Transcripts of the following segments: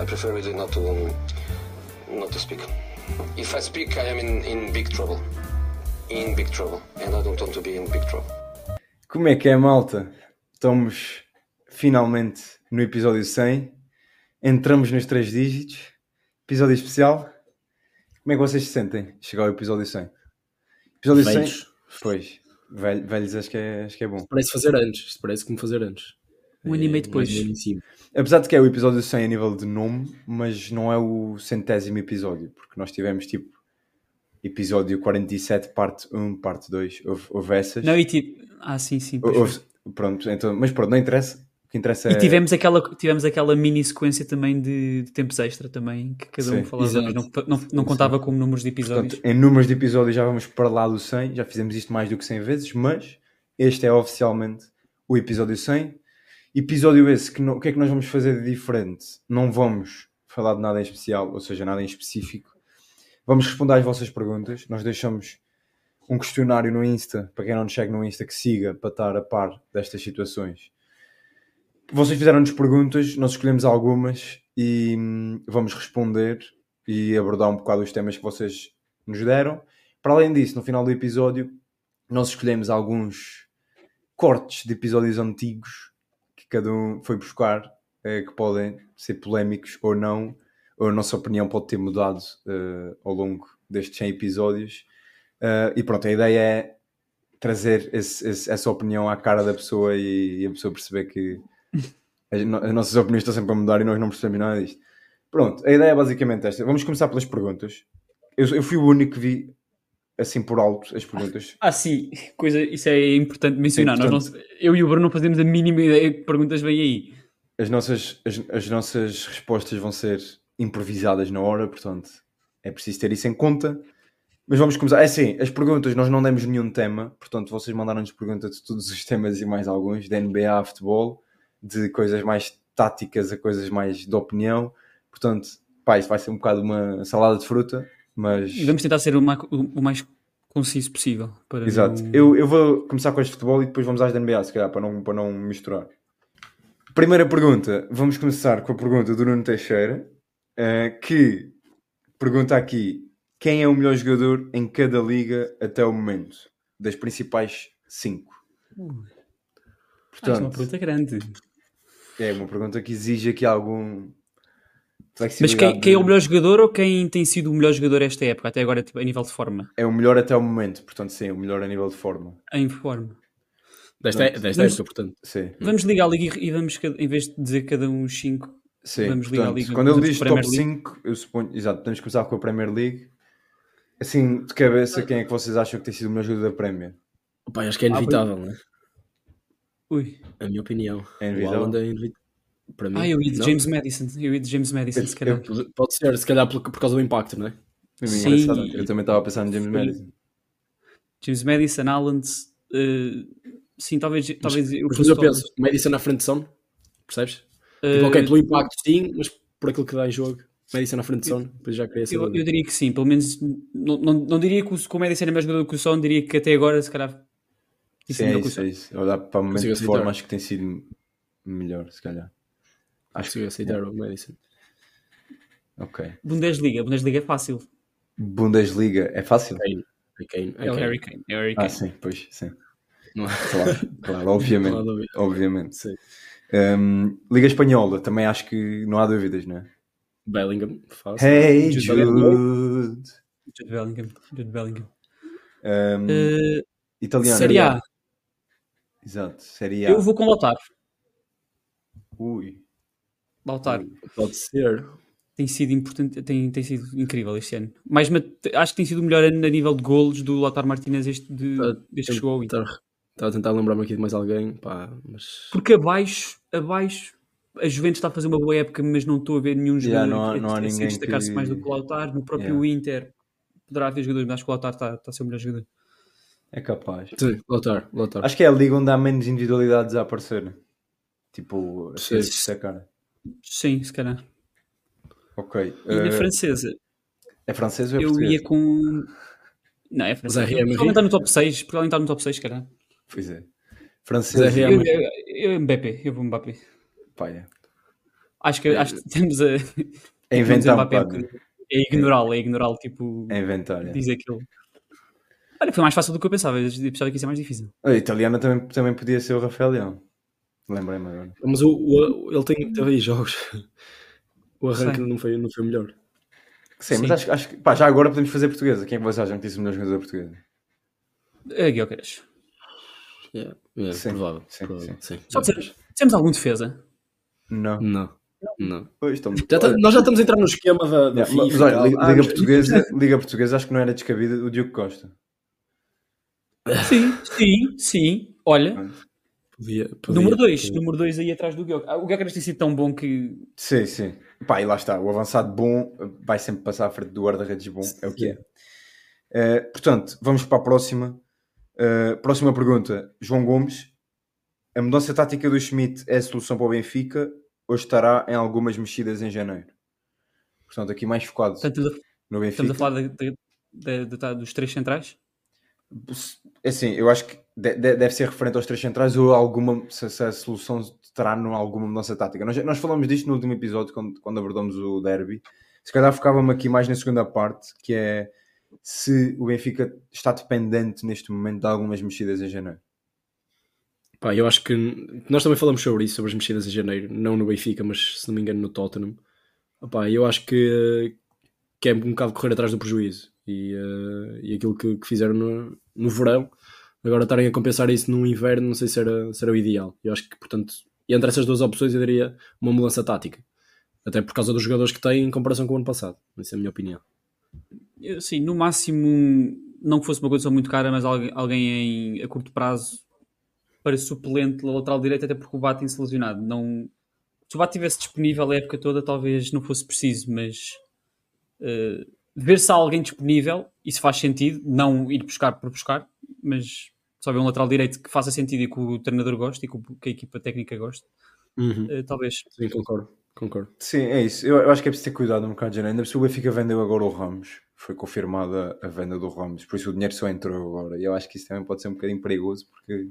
I prefer really not to um, not to speak. If I speak, I am in, in big trouble. In big trouble, and I don't want to be in big trouble. Como é que é, malta? Estamos finalmente no episódio 100. Entramos nos três dígitos. Episódio especial. Como é que vocês se sentem? Chegar ao episódio 100. Episódio Velhos. 100. Pois. Velho- velhos, acho que, é, acho que é bom. Parece fazer antes. Isto parece como fazer antes. Um ano e meio depois. Apesar de que é o episódio 100 a nível de nome, mas não é o centésimo episódio, porque nós tivemos tipo episódio 47, parte 1, parte 2, houve, houve essas. Não, e tipo. Ah, sim, sim. Houve- pronto, então, mas pronto, não interessa. O que interessa é. E tivemos aquela, tivemos aquela mini sequência também de, de tempos extra também, que cada Sim, um falava, exato. mas não, não, não contava como números de episódios. Portanto, em números de episódios já vamos para lá do 100, já fizemos isto mais do que 100 vezes, mas este é oficialmente o episódio 100. Episódio esse, que o que é que nós vamos fazer de diferente? Não vamos falar de nada em especial, ou seja, nada em específico. Vamos responder às vossas perguntas. Nós deixamos um questionário no Insta, para quem não nos segue no Insta, que siga para estar a par destas situações. Vocês fizeram-nos perguntas, nós escolhemos algumas e hum, vamos responder e abordar um bocado os temas que vocês nos deram. Para além disso, no final do episódio, nós escolhemos alguns cortes de episódios antigos cada um foi buscar, eh, que podem ser polémicos ou não, ou a nossa opinião pode ter mudado eh, ao longo destes 100 episódios. Eh, e pronto, a ideia é trazer esse- esse- essa opinião à cara da pessoa e, e a pessoa perceber que as, no- as nossas opiniões estão sempre a mudar e nós não percebemos nada disto. Pronto, a ideia é basicamente esta. Vamos começar pelas perguntas. Eu, eu fui o único que vi assim por alto as perguntas. Ah, sim, coisa, isso é importante mencionar. Nós não- eu e o Bruno não fazemos a mínima ideia que perguntas vêm aí. As nossas, as, as nossas respostas vão ser improvisadas na hora, portanto é preciso ter isso em conta. Mas vamos começar. É assim, as perguntas nós não demos nenhum tema, portanto vocês mandaram-nos perguntas de todos os temas e mais alguns, de NBA a futebol, de coisas mais táticas a coisas mais de opinião. Portanto, pá, isso vai ser um bocado uma salada de fruta, mas. E vamos tentar ser o mais, o mais conciso possível. Para Exato. não- Eu, eu vou começar com as de futebol e depois vamos às da NBA, se calhar, para não, para não misturar. Primeira pergunta. Vamos começar com a pergunta do Nuno Teixeira, eh, que pergunta aqui: quem é o melhor jogador em cada liga até o momento? Das principais cinco. Ah, isso é uma Portanto, pergunta grande. é uma pergunta que exige aqui algum. Mas quem, quem é o melhor jogador ou quem tem sido o melhor jogador esta época, até agora, tipo, a nível de forma? É o melhor até o momento, portanto, sim, o melhor a nível de forma. Em forma. Desta, Pronto. desta Mas- época, portanto. Sim. Vamos ligar a liga e vamos, em vez de dizer cada um os 5, Sim, Vamos ligar a portanto, Liga, quando ele vamos diz top Premier 5, eu suponho, exato, podemos começar com a Premier League. Assim, de cabeça, quem é que vocês acham que tem sido o melhor jogador da Premier? Pá, acho que é inevitável, né? ui. A minha opinião. É o inevitável? Haaland é inevitável. Para mim. Ah, eu ia de não. James Madison. Eu ia de James Madison, se calhar. Pode- Pode ser, se calhar por, por causa do impacto, não é? Sim. Eu também estava a pensar no James Sim. Madison. James Madison, Alland. eh, sim, talvez, talvez eu Mas eu penso, Madison na frente de Son, percebes? Eh, Tipo, ok, pelo impacto sim, mas por aquilo que dá em jogo, Madison na frente de Son, depois já queria eu, saber. eu diria que sim, pelo menos não, não, não diria que o, que o Madison é mais jogador que o Son, diria que até agora, se calhar. Sim, é o isso, é isso. Olhar para o momento de forma, acho que tem sido melhor, se calhar. Acho que eu aceitar o Madison. Ok. Bundesliga, Bundesliga é fácil. Bundesliga, é fácil? Kane. É Kane. É o. Harry Kane. É o Harry Ah, Kane. sim, pois, sim. Não Claro, claro, obviamente. não há dúvida. obviamente. Sim. Um, Liga Espanhola, também acho que não há dúvidas, não é? Bellingham, fácil. Hey Jude Jude! Jude Bellingham. Jude Bellingham. Um, Eh, italiano. Série A. Exato, Série A. Eu vou com Lautaro. Ui. Lautaro. Pode ser. Tem sido importante, tem, tem sido incrível este ano. Mais, uma- acho que tem sido o melhor ano a nível de golos do Lautaro Martinez este de, Tá- desde que chegou ao Inter. Estava a tentar lembrar-me aqui de mais alguém, pá, mas. Porque abaixo, abaixo, a Juventus está a fazer uma boa época, mas não estou a ver nenhum Yeah, jogador não há- que- não há ninguém destacar-se que- mais do que o Lautaro. No próprio Yeah. Inter poderá haver jogadores, mas acho que o Lautaro está, está a ser o melhor jogador. É capaz. Sim, Lautaro, Lautaro. Acho que é a liga onde há menos individualidades a aparecer. Tipo, a Sim. se destacar. Sim, se calhar. Ok. E na eh, francesa, é francês ou é eu português? ia com. Não, é francesa. Provavelmente está no top 6. Provavelmente está no top 6, se calhar. Pois é. Henry. Eu, eu, eu, Mbappé, eu vou Mbappé. Pá, é. Acho que, acho que temos a. É inventar um Mbappé, bocado. porque É ignorá-lo, é ignorá-lo, tipo, É inventar, é. diz aquilo. Olha, foi mais fácil do que eu pensava. Eu pensava que ia ser mais difícil. A italiana também, também podia ser o Rafael Leão. Lembrei-me agora. Mas o, o- ele tem, teve aí jogos. O arranque não foi, não foi o melhor. Sim, Sim. mas acho, acho que pá, já agora podemos fazer portuguesa. Quem é que vocês acham que disse o melhor jogador português? É, Guilherme. É, é Sim, provável. sim, provável, sim. Só dizer, temos algum defesa? Não. Não, não. Pois, estão... Já tá- nós já estamos a entrar no esquema da, da Yeah, FIFA. mas olha. Liga, Ah, Liga mas- Portuguesa, Liga Portuguesa acho que não era descabida o Diogo Costa. Sim, sim, sim. Olha, Podia, podia, número 2. podia. Número 2 aí atrás do Guilherme. O Guilherme tem sido tão bom que. Sim, sim. Pá, e lá está. O avançado bom vai sempre passar à frente do guarda-redes bom. É o que é. Eh, portanto, vamos para a próxima. Eh, próxima pergunta. João Gomes. A mudança tática do Schmidt é a solução para o Benfica ou estará em algumas mexidas em janeiro? Portanto, aqui mais focado Portanto, estamos a- no Benfica. estamos a falar da- da- da- dos três centrais? É Assim, eu acho que de- de- deve ser referente aos três centrais ou alguma se, se a solução terá alguma mudança tática. Nós, nós falamos disto no último episódio quando, quando abordamos o derby. Se calhar focava-me aqui mais na segunda parte, que é se o Benfica está dependente neste momento de algumas mexidas em janeiro. Pá, eu acho que nós também falamos sobre isso, sobre as mexidas em janeiro, não no Benfica, mas se não me engano no Tottenham. Pá, eu acho que, que é um bocado correr atrás do prejuízo e, eh, e aquilo que, que fizeram no, no verão, agora estarem a compensar isso no inverno, não sei se era, se era o ideal. Eu acho que, portanto, entre essas duas opções eu daria uma mudança tática, até por causa dos jogadores que têm em comparação com o ano passado. Essa é a minha opinião. Sim, no máximo, não que fosse uma condição muito cara, mas alguém, em, a curto prazo para suplente lateral direito, até porque o Bate tem-se lesionado. Não, se o Bate estivesse disponível a época toda, talvez não fosse preciso, mas eh, ver se há alguém disponível, isso faz sentido, não ir buscar por buscar, mas só ver um lateral direito que faça sentido e que o treinador goste e que, a equipa técnica goste, eh, talvez. Sim, concordo, concordo. Sim, é isso. Eu, eu acho que é preciso ter cuidado no mercado de janeiro. Ainda se o Benfica vendeu agora o Ramos, foi confirmada a venda do Ramos, por isso o dinheiro só entrou agora. E eu acho que isso também pode ser um bocadinho perigoso, porque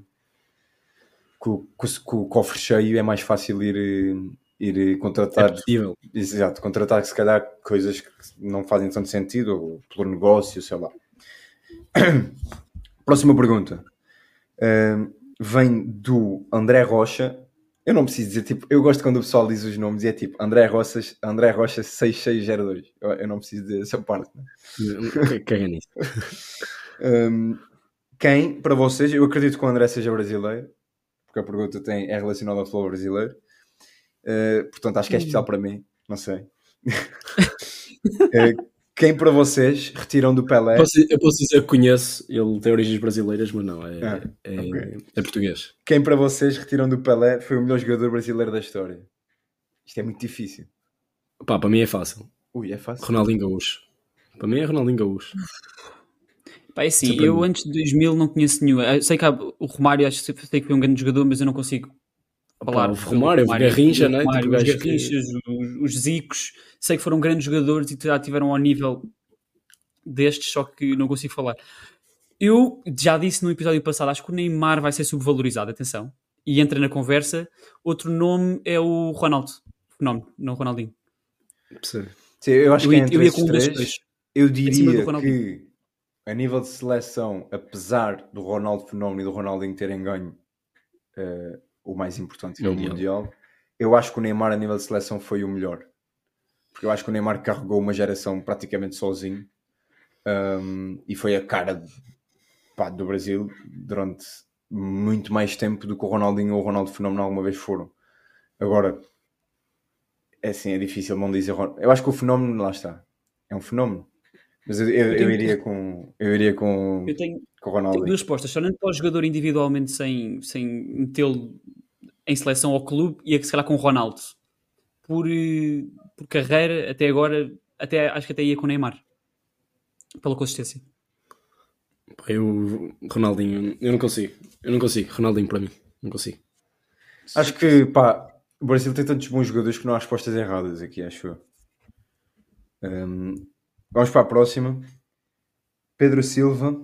com, com, com o cofre cheio é mais fácil ir, eh, ir É contratar. possível. Exato, contratar se calhar coisas que não fazem tanto sentido, ou pelo negócio, sei lá. Próxima pergunta. Vem do André Rocha. Eu não preciso dizer, tipo, eu gosto quando o pessoal diz os nomes e é tipo André Rocha, André Rocha 6602. Eu, eu não preciso dizer essa parte. né? Caga nisso. Ahm, quem, para vocês, eu acredito que o André seja brasileiro, porque a pergunta tem, é relacionada ao futebol brasileiro. Uh, portanto, acho que é especial para mim, não sei. Uh, quem para vocês retiram do Pelé? Posso- eu posso dizer que conheço, ele tem origens brasileiras, mas não, é, Ah, é, ok. é português. Quem para vocês retiram do Pelé foi o melhor jogador brasileiro da história? Isto é muito difícil. Pá, para mim é fácil. Ui, é fácil. Ronaldinho Gaúcho. Para mim é Ronaldinho Gaúcho. Pá, é assim, Sempre eu antes de 2000 não conheço nenhum. Eu sei que há, o Romário, acho que sei que foi um grande jogador, mas eu não consigo falar. o Romário, o Garrincha, né? Romário, Tipo, os gajo que- Garrinchas, os, os Zicos, sei que foram grandes jogadores e já tiveram ao nível destes, só que não consigo falar. Eu já disse no episódio passado, acho que o Neymar vai ser subvalorizado, atenção, e entra na conversa. Outro nome é o Ronaldo, fenómeno, não o Ronaldinho. Sim, eu acho Eu que é entre eu esses um três, dois. eu diria que a nível de seleção, apesar do Ronaldo Fenómeno e do Ronaldinho terem ganho eh, o mais importante, que é o Mundial. Mundial, eu acho que o Neymar a nível de seleção foi o melhor. Porque eu acho que o Neymar carregou uma geração praticamente sozinho um, e foi a cara pá, do Brasil durante muito mais tempo do que o Ronaldinho ou o Ronaldo Fenómeno alguma vez foram. Agora, é assim, é difícil não dizer. Eu acho que o fenómeno, lá está, é um fenómeno. Mas eu, eu, eu tenho- iria com eu iria com, Eu tenho, com o Tenho Ronaldo. duas respostas. Só para o jogador individualmente sem, sem metê-lo em seleção ao clube e a que se calhar com o Ronaldo. Por, eh, por carreira, até agora, até, acho que até ia com o Neymar. Pela consistência. Pá, eu, Ronaldinho, eu não consigo. Eu não consigo. Ronaldinho para mim. Não consigo. Acho que pá, o Brasil tem tantos bons jogadores que não há respostas erradas aqui, acho eu. Um, vamos para a próxima. Pedro Silva.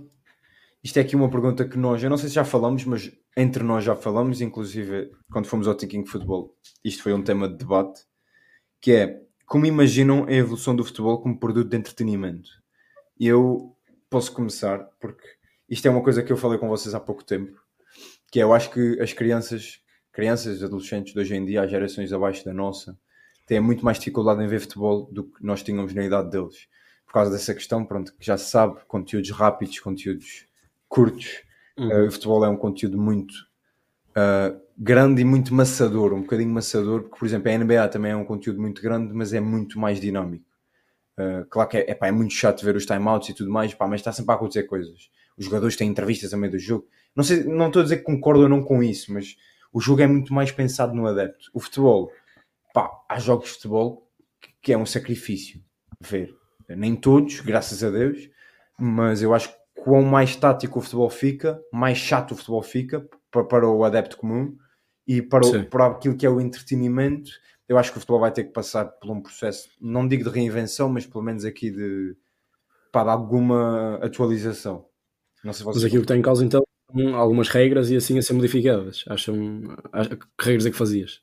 Isto é aqui uma pergunta que nós, eu não sei se já falamos, mas entre nós já falamos, inclusive quando fomos ao Thinking Football, isto foi um tema de debate. que é como imaginam a evolução do futebol como produto de entretenimento? Eu posso começar, porque isto é uma coisa que eu falei com vocês há pouco tempo, que é, eu acho que as crianças, crianças, adolescentes de hoje em dia, as gerações abaixo da nossa, têm muito mais dificuldade em ver futebol do que nós tínhamos na idade deles. Por causa dessa questão, pronto, que já se sabe, conteúdos rápidos, conteúdos curtos. Uh, o futebol é um conteúdo muito uh, grande e muito maçador, um bocadinho maçador, porque, por exemplo, a NBA também é um conteúdo muito grande, mas é muito mais dinâmico. Uh, claro que é, epá, é muito chato ver os timeouts e tudo mais, pá, mas está sempre a acontecer coisas. Os jogadores têm entrevistas a meio do jogo. Não, sei, não estou a dizer que concordo ou não com isso, mas o jogo é muito mais pensado no adepto. O futebol, pá, há jogos de futebol que é um sacrifício ver. Nem todos, graças a Deus, mas eu acho que quanto mais tático o futebol fica, mais chato o futebol fica para, para o adepto comum e para, o, para aquilo que é o entretenimento. Eu acho que o futebol vai ter que passar por um processo, não digo de reinvenção, mas pelo menos aqui de, pá, de alguma atualização. Não sei se Mas aquilo que tem em causa então algumas regras e assim a ser modificadas. Acham que regras é que fazias?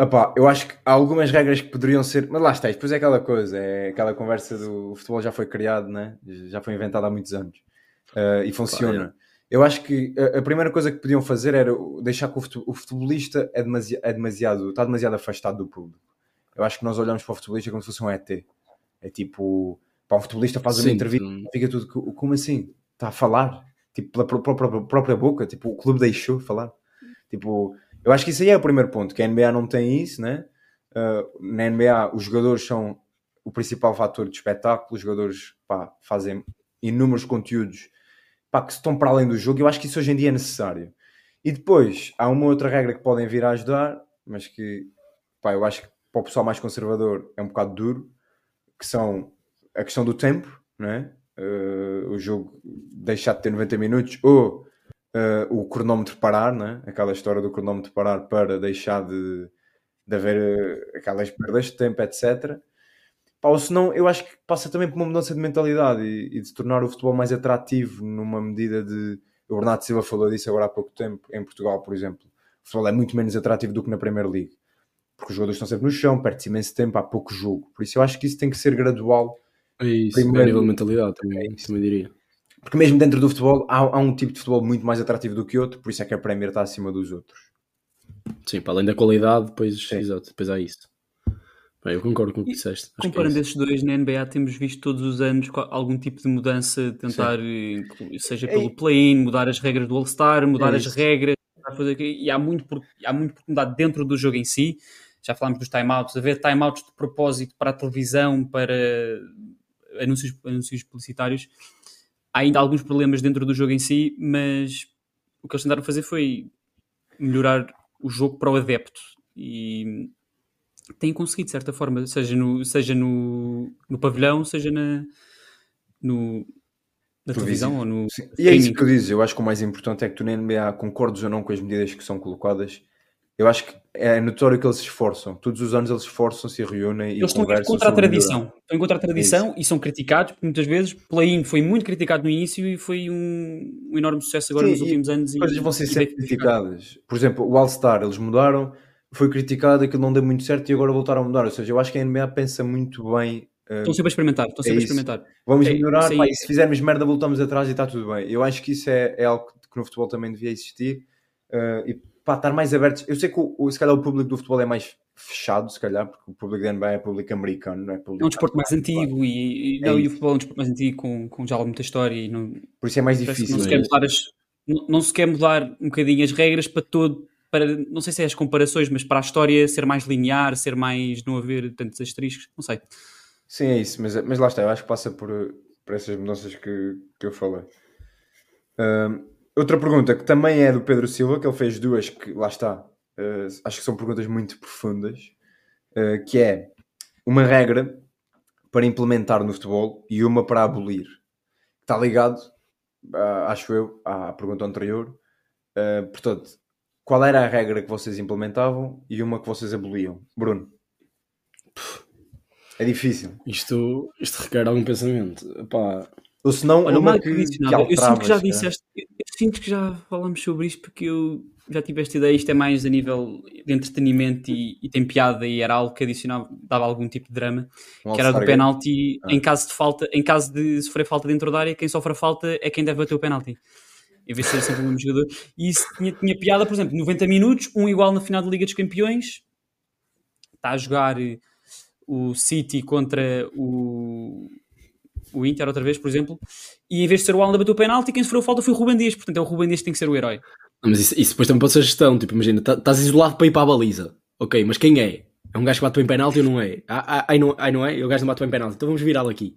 Epá, eu acho que há algumas regras que poderiam ser, mas lá está, depois é aquela coisa, é aquela conversa do futebol já foi criado, né? já foi inventado há muitos anos uh, e funciona. é. Eu acho que a, a, primeira coisa que podiam fazer era deixar que o, futebolista é, demasi é demasiado, está demasiado afastado do público. Eu acho que nós olhamos para o futebolista como se fosse um ET. É tipo, para um futebolista faz uma entrevista, fica tudo, como assim? Está a falar? Tipo, pela própria, própria boca, tipo, o clube deixou falar. Tipo, eu acho que isso aí é o primeiro ponto, que a NBA não tem isso, né? Uh, na NBA os jogadores são o principal fator de espetáculo, os jogadores pá, fazem inúmeros conteúdos pá, que estão para além do jogo, eu acho que isso hoje em dia é necessário. E depois há uma outra regra que podem vir a ajudar, mas que pá, eu acho que para o pessoal mais conservador é um bocado duro, que são a questão do tempo, não é? Uh, o jogo deixar de ter 90 minutos ou uh, o cronómetro parar, né? aquela história do cronómetro parar para deixar de, de haver uh, aquelas perdas de tempo, etc. Pá, ou senão, eu acho que passa também por uma mudança de mentalidade e, e de tornar o futebol mais atrativo numa medida de. O Bernardo Silva falou disso agora há pouco tempo, em Portugal, por exemplo. O futebol é muito menos atrativo do que na Premier League. Porque os jogadores estão sempre no chão, perde-se imenso tempo, há pouco jogo. Por isso eu acho que isso tem que ser gradual. É isso, Primeiro, a nível de mentalidade também, é também diria. Porque mesmo dentro do futebol há, há, um tipo de futebol muito mais atrativo do que outro, por isso é que a Premier está acima dos outros. Sim, para além da qualidade, depois, exato, depois há isso. Bem, eu concordo com o que disseste. Acho é comparando é estes dois na NBA, temos visto todos os anos algum tipo de mudança, tentar, Sim. seja pelo é play-in, mudar as regras do All-Star, mudar é as regras, e há muito, por, há muito por mudar dentro do jogo em si. Já falámos dos timeouts, haver timeouts de propósito para a televisão, para anúncios, anúncios publicitários há ainda alguns problemas dentro do jogo em si, mas o que eles tentaram fazer foi melhorar o jogo para o adepto e têm conseguido de certa forma, seja no, seja no, no pavilhão, seja na, no, na televisão ou no. Sim. E é isso que eu digo, eu acho que o mais importante é que tu na NBA concordes ou não com as medidas que são colocadas eu acho que é notório que eles se esforçam. Todos os anos eles esforçam-se e reúnem eles e estão contra a tradição. Estão contra a tradição e são criticados, porque muitas vezes Play-in foi muito criticado no início e foi um, um enorme sucesso agora Sim, nos últimos anos. Coisas vão ser sempre criticadas. Por exemplo, o All-Star, eles mudaram, foi criticado, aquilo não deu muito certo e agora voltaram a mudar. Ou seja, eu acho que a NBA pensa muito bem. Uh, estão sempre a experimentar, estão sempre é a experimentar. Vamos é, melhorar, pá, e se fizermos merda voltamos atrás e está tudo bem. Eu acho que isso é, é algo que no futebol também devia existir. Uh, e pá, estar mais abertos. Eu sei que o, se calhar o público do futebol é mais fechado, se calhar, porque o público da NBA é público americano, não é público. É um desporto mais antigo e, e, é não, e o futebol é um desporto mais antigo com, com já muita história e não. Por isso é mais difícil. Não se, quer mudar as, não, não se quer mudar um bocadinho as regras para todo. Para, não sei se é as comparações, mas para a história ser mais linear, ser mais. não haver tantos asteriscos, não sei. Sim, é isso, mas, mas lá está, eu acho que passa por, por essas mudanças que, que eu falei. Um, Outra pergunta que também é do Pedro Silva, que ele fez duas que lá está, uh, acho que são perguntas muito profundas, uh, que é uma regra para implementar no futebol e uma para abolir. Está ligado, uh, acho eu, à pergunta anterior. Uh, portanto, qual era a regra que vocês implementavam e uma que vocês aboliam? Bruno. É difícil. Isto, isto requer algum pensamento. Epá, ou se não, Olha, uma que, que, que eu sinto que já disseste, eu sinto que já falamos sobre isto porque eu já tive esta ideia, isto é mais a nível de entretenimento e, e tem piada e era algo que adicionava, dava algum tipo de drama, Um que era do penalti Ah. em caso de falta, em caso de sofrer falta dentro da área, quem sofre a falta é quem deve bater o penalti. Em vez de ser sempre o mesmo jogador. E isso tinha, tinha piada, por exemplo, 90 minutos, um igual na final da Liga dos Campeões, está a jogar eh, o City contra o, o Inter outra vez, por exemplo, e em vez de ser o Alan a bater o penalti, quem sofreu falta foi o Ruben Dias, portanto é o Ruben Dias que tem que ser o herói. Mas isso, isso depois também pode ser gestão. Tipo, imagina, tá- estás isolado para ir para a baliza. Ok, mas quem é? É um gajo que bate bem penalti ou não é? Ah, ah, ai, não, ai não é? E o gajo não bate bem penalti. Então vamos virá-lo aqui.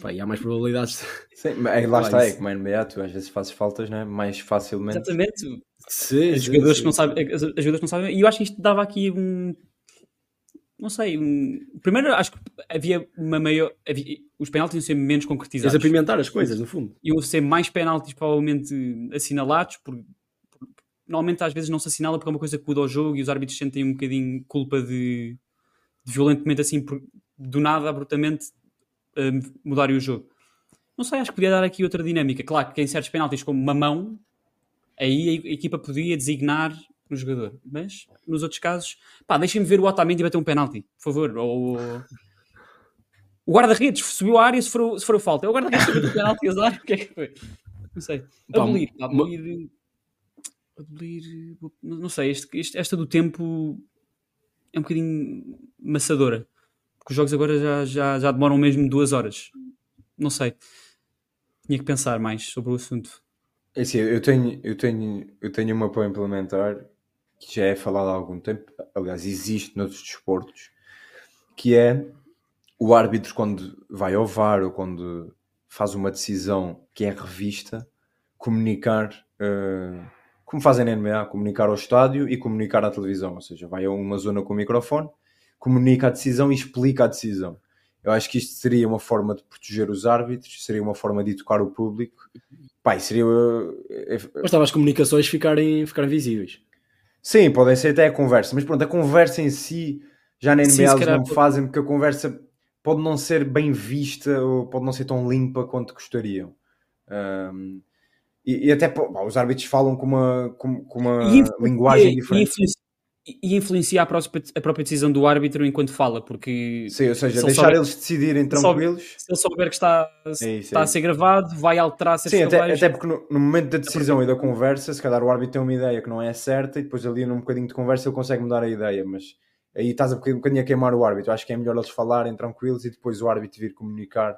Pá, e há mais probabilidades. Sim, mas aí lá está, é como a NBA, tu às vezes fazes faltas né? mais facilmente. Exatamente. Sim, Os jogadores que não sabem, as- as jogadores que não sabem, e eu acho que isto dava aqui um. Não sei, um. Primeiro, acho que havia uma maior. havia- os penaltis iam ser menos concretizados. a pimentar as coisas, no fundo. Iam ser mais penaltis, provavelmente assinalados, por, por- normalmente às vezes não se assinala porque é uma coisa que muda o jogo e os árbitros sentem um bocadinho culpa de, de violentemente assim, por- do nada, abruptamente, eh, mudarem o jogo. Não sei, acho que podia dar aqui outra dinâmica. Claro que em certos penaltis, como mamão, aí a equipa podia designar um jogador. Mas nos outros casos, pá, deixem-me ver o Otamendi bater um penalti, por favor. Ou o guarda-redes subiu a área se for, se for falta. É o guarda-redes que bateu o penalti, azar. O que é que foi? Não sei. Abolir, pá, abolir. Abolir. Não não sei, este, este- esta do tempo é um bocadinho maçadora. Porque os jogos agora já, já, já demoram mesmo duas horas. Não sei. Tinha que pensar mais sobre o assunto. É assim, eu tenho, eu tenho, eu tenho uma para implementar que já é falado há algum tempo, aliás, existe noutros desportos, que é o árbitro quando vai ao VAR ou quando faz uma decisão que é revista, comunicar, eh, como fazem na NBA, comunicar ao estádio e comunicar à televisão, ou seja, vai a uma zona com o microfone, comunica a decisão e explica a decisão. Eu acho que isto seria uma forma de proteger os árbitros, seria uma forma de educar o público. Pai, seria. eh, eh, Bastava as comunicações ficarem, ficarem visíveis. Sim, podem ser até a conversa, mas pronto, a conversa em si já na NBA Sim, eles calhar não fazem porque a conversa pode não ser bem vista ou pode não ser tão limpa quanto gostariam. Ahm, e, e até pô, os árbitros falam com uma, com, com uma E linguagem e diferente. E influencia a própria, a própria decisão do árbitro enquanto fala, porque Sim, ou seja, se deixar souber- eles decidirem tranquilos. se ele souber que está, É isso, está é a ser gravado, vai alterar certos Sim, até, até porque no, no momento da decisão e da conversa, se calhar o árbitro tem uma ideia que não é certa e depois ali num bocadinho de conversa ele consegue mudar a ideia, mas aí estás a um bocadinho a queimar o árbitro. Acho que é melhor eles falarem tranquilos e depois o árbitro vir comunicar.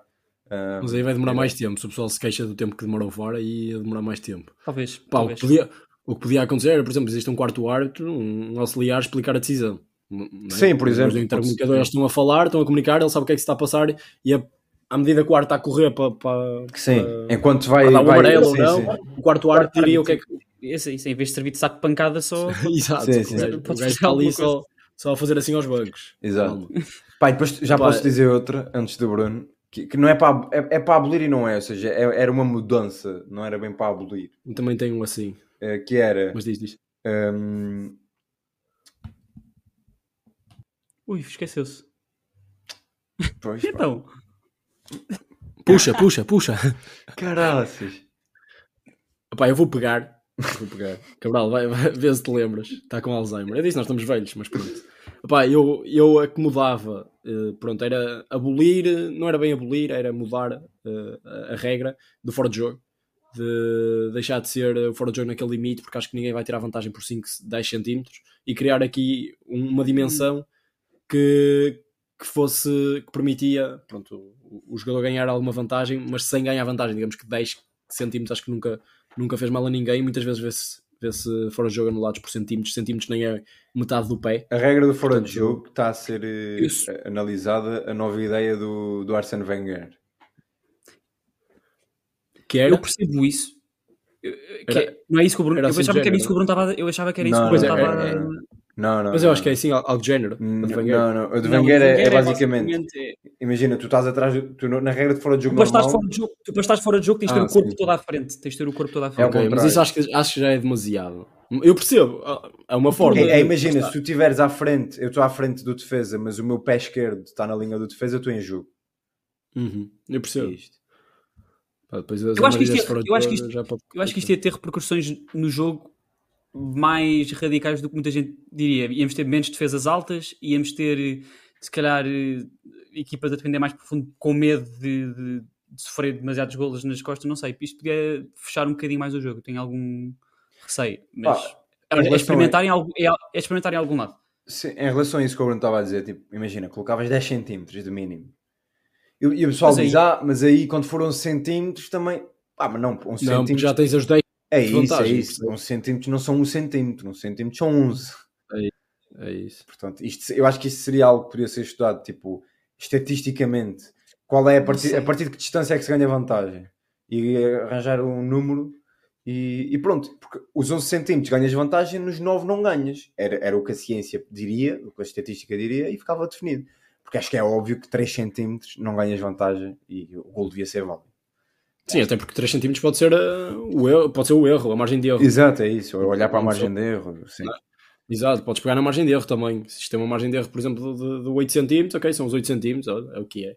ah, Mas aí vai demorar é. mais tempo. Se o pessoal se queixa do tempo que demorou fora, aí ia demorar mais tempo. Talvez. Pá, talvez. podia, o que podia acontecer era, por exemplo, existe um quarto árbitro, um auxiliar explicar a decisão. É? Sim, por exemplo, Depois do intercomunicador, pode- eles estão a falar, estão a comunicar, ele sabe o que é que se está a passar e a, à medida que o árbitro está a correr para, para, Sim, para, enquanto vai. para dar o vai- amarelo ou não, sim. o quarto árbitro diria o que é que. Esse, isso, em vez de servir de saco de pancada, só. Exato, Sim, sim. o gajo está ali só, só a fazer assim aos bancos. Exato. Pá, depois já Pá, posso dizer outra, antes do Bruno, que, que não é para, é, é para abolir e não é, ou seja, é- era uma mudança, não era bem para abolir. Eu também tenho um assim, Eh, que era. mas diz, diz. hum, Ui, esqueceu-se. pois, pá, Então, Puxa, puxa, puxa. caraças. Epá, eu vou pegar. Vou pegar. Cabral, vai, vai ver se te lembras. Está com Alzheimer. Eu disse, nós estamos velhos, mas pronto. Epá, eu, eu acomodava, eh, pronto, era abolir, eh, não era bem abolir, era mudar eh, a, a regra do fora de jogo. De deixar de ser fora de jogo naquele limite, porque acho que ninguém vai tirar vantagem por 5, 10 centímetros e criar aqui uma dimensão que, que fosse, que permitia, pronto, o, o jogador ganhar alguma vantagem, mas sem ganhar vantagem, digamos que 10 centímetros acho que nunca, nunca fez mal a ninguém. Muitas vezes vê-se vê fora de jogo anulados por centímetros, centímetros nem é metade do pé. A regra do fora de Portanto, jogo está a ser eh, Isso. analisada a nova ideia do, do Arsene Wenger. Que era, eu percebo isso. Era- é- não é isso que o Bruno. era Eu assim achava que era isso que o Bruno estava. Eu achava que era isso Não, que o não, Bruno é- estava. é- Não, não. mas eu não, acho que é assim, algo de género. Não, não. O de o é, é basicamente. é- Imagina, tu estás atrás, tu, na regra de fora de Tu jogo estás normal. fora de jogo, tu estás fora de jogo tens de ter Ah, o corpo sim. todo à frente. Tens de ter o corpo todo à É frente. Ok, mas contrário. isso acho que, acho que já é demasiado. Eu percebo, é uma forma. É, é, imagina, se tu estiveres à frente, eu estou à frente do defesa, mas o meu pé esquerdo está na linha do defesa, eu estou em jogo. Uhum, eu É percebo. isto. Pá, depois as Eu acho que é- eu acho que isto- pode- Eu acho que isto ia ter repercussões no jogo mais radicais do que muita gente diria. Íamos ter menos defesas altas, íamos ter, se calhar, eh, equipas a defender mais profundo com medo de, de, de sofrer demasiados golos nas costas. Não sei, isto podia fechar um bocadinho mais o jogo. Tenho algum receio, mas Pá, é, é experimentar em algum, é, é experimentar em algum lado. Sim, em relação a isso que o Bruno estava a dizer, tipo, imagina, colocavas 10 centímetros de mínimo. E, e o pessoal Mas aí- diz, ah, mas aí quando for 11 centímetros também. Ah, mas não, um Não, porque centímetro. já tens as 10 É isso, é isso. 11 centímetros não são 1 centímetro, 1 centímetro são 11. É isso. Portanto, isto, eu acho que isso seria algo que poderia ser estudado, tipo, estatisticamente. Qual é a partir, a partir de que distância é que se ganha vantagem? E arranjar um número e, e pronto. Porque os 11 centímetros ganhas vantagem, nos 9 não ganhas. Era, era o que a ciência diria, o que a estatística diria e ficava definido. Porque acho que é óbvio que 3 centímetros não ganhas vantagem e o gol devia ser válido. Sim, até porque 3 cm pode ser uh, o erro, pode ser o erro, a margem de erro. Exato, é isso. Ou olhar para a margem de erro. Sim. Exato, podes pegar na margem de erro também. Se tem uma margem de erro, por exemplo, de, de 8 cm, ok, são os 8 cm, é o que é.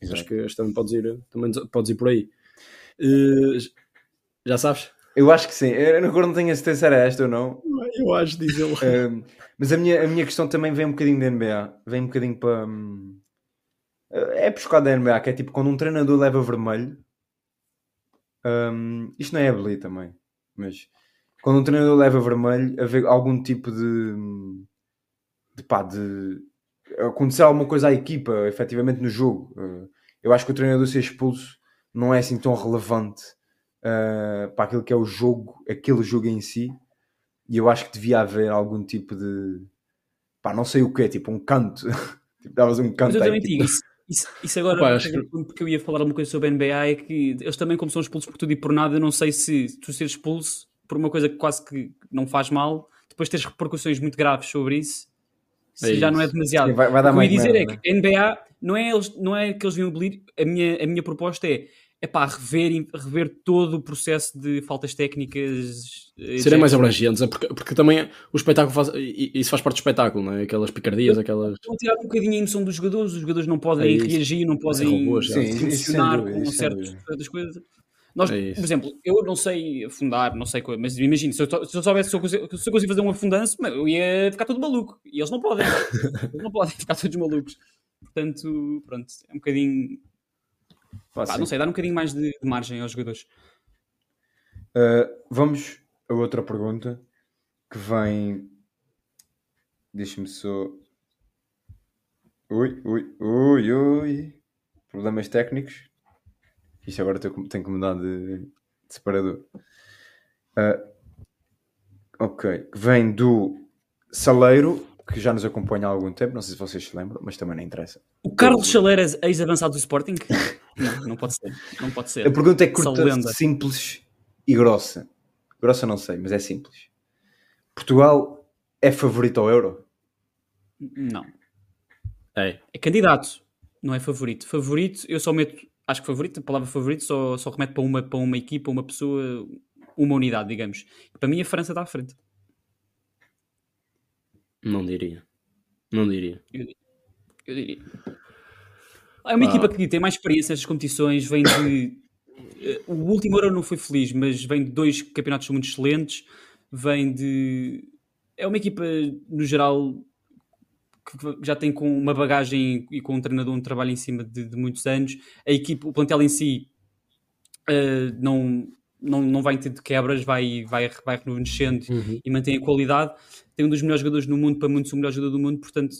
Exato. Acho que também podes ir, também podes ir por aí. Eh, já sabes? Eu acho que sim. Eu agora não tenho a certeza se era esta ou não. Eu acho, diz ele. Um, mas a minha, a minha questão também vem um bocadinho da NBA. Vem um bocadinho para. hum, é buscado da NBA, que é tipo quando um treinador leva vermelho. hum, isto não é abeli também, mas quando um treinador leva vermelho, haver algum tipo de. de pá, de. acontecer alguma coisa à equipa, efetivamente no jogo. Uh, eu acho que o treinador ser expulso não é assim tão relevante uh, para aquilo que é o jogo, aquele jogo em si. E eu acho que devia haver algum tipo de. pá, não sei o que é, tipo um canto. tipo, davas um Mas canto eu à também equipa. digo, isso, isso, isso agora, Opa, acho que- porque eu ia falar uma coisa sobre a NBA, é que eles também, como são expulsos por tudo e por nada, eu não sei se tu seres expulso por uma coisa que quase que não faz mal, depois teres repercussões muito graves sobre isso, se É já não é demasiado. Sim, vai- vai dar o que eu ia dizer merda, é que a NBA não é, eles, não é que eles vinham abolir, a minha, a minha proposta é é pá, rever, rever todo o processo de faltas técnicas. eh, Serem mais abrangentes, é porque, porque também o espetáculo faz. Isso faz parte do espetáculo, não é? Aquelas picardias, aquelas. Vão tirar um bocadinho a emoção dos jogadores, os jogadores não É podem isso. reagir, não podem robôs, é. funcionar dúvida, com isso sem certas, coisas. Nós, É por exemplo, eu não sei afundar, não sei coisa, mas imagina, se eu, se eu soubesse se eu, se eu consigo fazer um afundanço, eu ia ficar todo maluco. E eles não podem. eles não podem ficar todos malucos. Portanto, pronto, é um bocadinho. Pá, pá, não sei, dar um bocadinho mais de, de margem aos jogadores. Uh, vamos a outra pergunta que vem. Deixa-me só. Ui, ui, ui, ui. Problemas técnicos. Isto agora tenho que- tenho que mudar de, de separador. Uh, ok. Vem do Saleiro, que já nos acompanha há algum tempo. Não sei se vocês se lembram, mas também não interessa. O Carlos Chaleira, ex-avançado do Sporting? Não, não pode ser. Não pode ser. A pergunta é curta, simples e grossa. Grossa não sei, mas é simples. Portugal é favorito ao Euro? Não. É. É candidato, não é favorito. Favorito, eu só meto, acho que favorito, a palavra favorito só, só remete para uma, para uma equipa, uma pessoa, uma unidade, digamos. Para mim a França está à frente. Não diria. Não diria. Eu diria. É uma Ah. equipa que tem mais experiência nestas competições, vem de. eh, O último Euro não foi feliz, mas vem de dois campeonatos muito excelentes. Vem de. É uma equipa, no geral, que já tem com uma bagagem e com um treinador um trabalho em cima de, de muitos anos. A equipa, o plantel em si, eh, não, não, não vai ter de quebras, vai, vai, vai rejuvenescendo Uhum. e mantém a qualidade. Tem um dos melhores jogadores no mundo, para muitos o melhor jogador do mundo, portanto,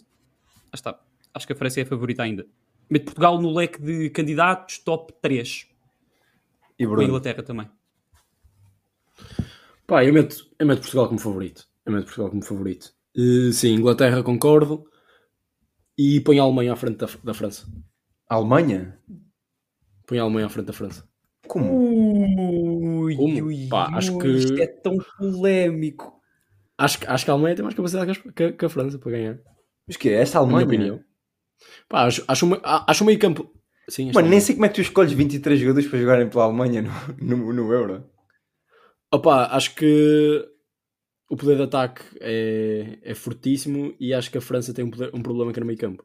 está. Acho que a França é a favorita ainda. Mete Portugal no leque de candidatos top 3. E Com a Bruno? Inglaterra também. Pá, eu meto, eu meto Portugal como favorito. Eu meto Portugal como favorito. Eh, sim, Inglaterra concordo. E põe a Alemanha à frente da, da França. Alemanha? Põe a Alemanha à frente da França. Como? Ui, Como? ui, Pá, acho que- Isto é tão polémico. Acho, que- acho que a Alemanha tem mais capacidade que a, que a- a França para ganhar. Mas que é? Esta Na minha Alemanha? opinião. Pá, acho, acho, uma, acho um meio campo. Sim, Mano, nem sei como é que tu escolhes 23 jogadores para jogarem pela Alemanha no, no, no Euro. Opa, acho que o poder de ataque é, é fortíssimo e acho que a França tem um, poder- um problema que é no meio campo.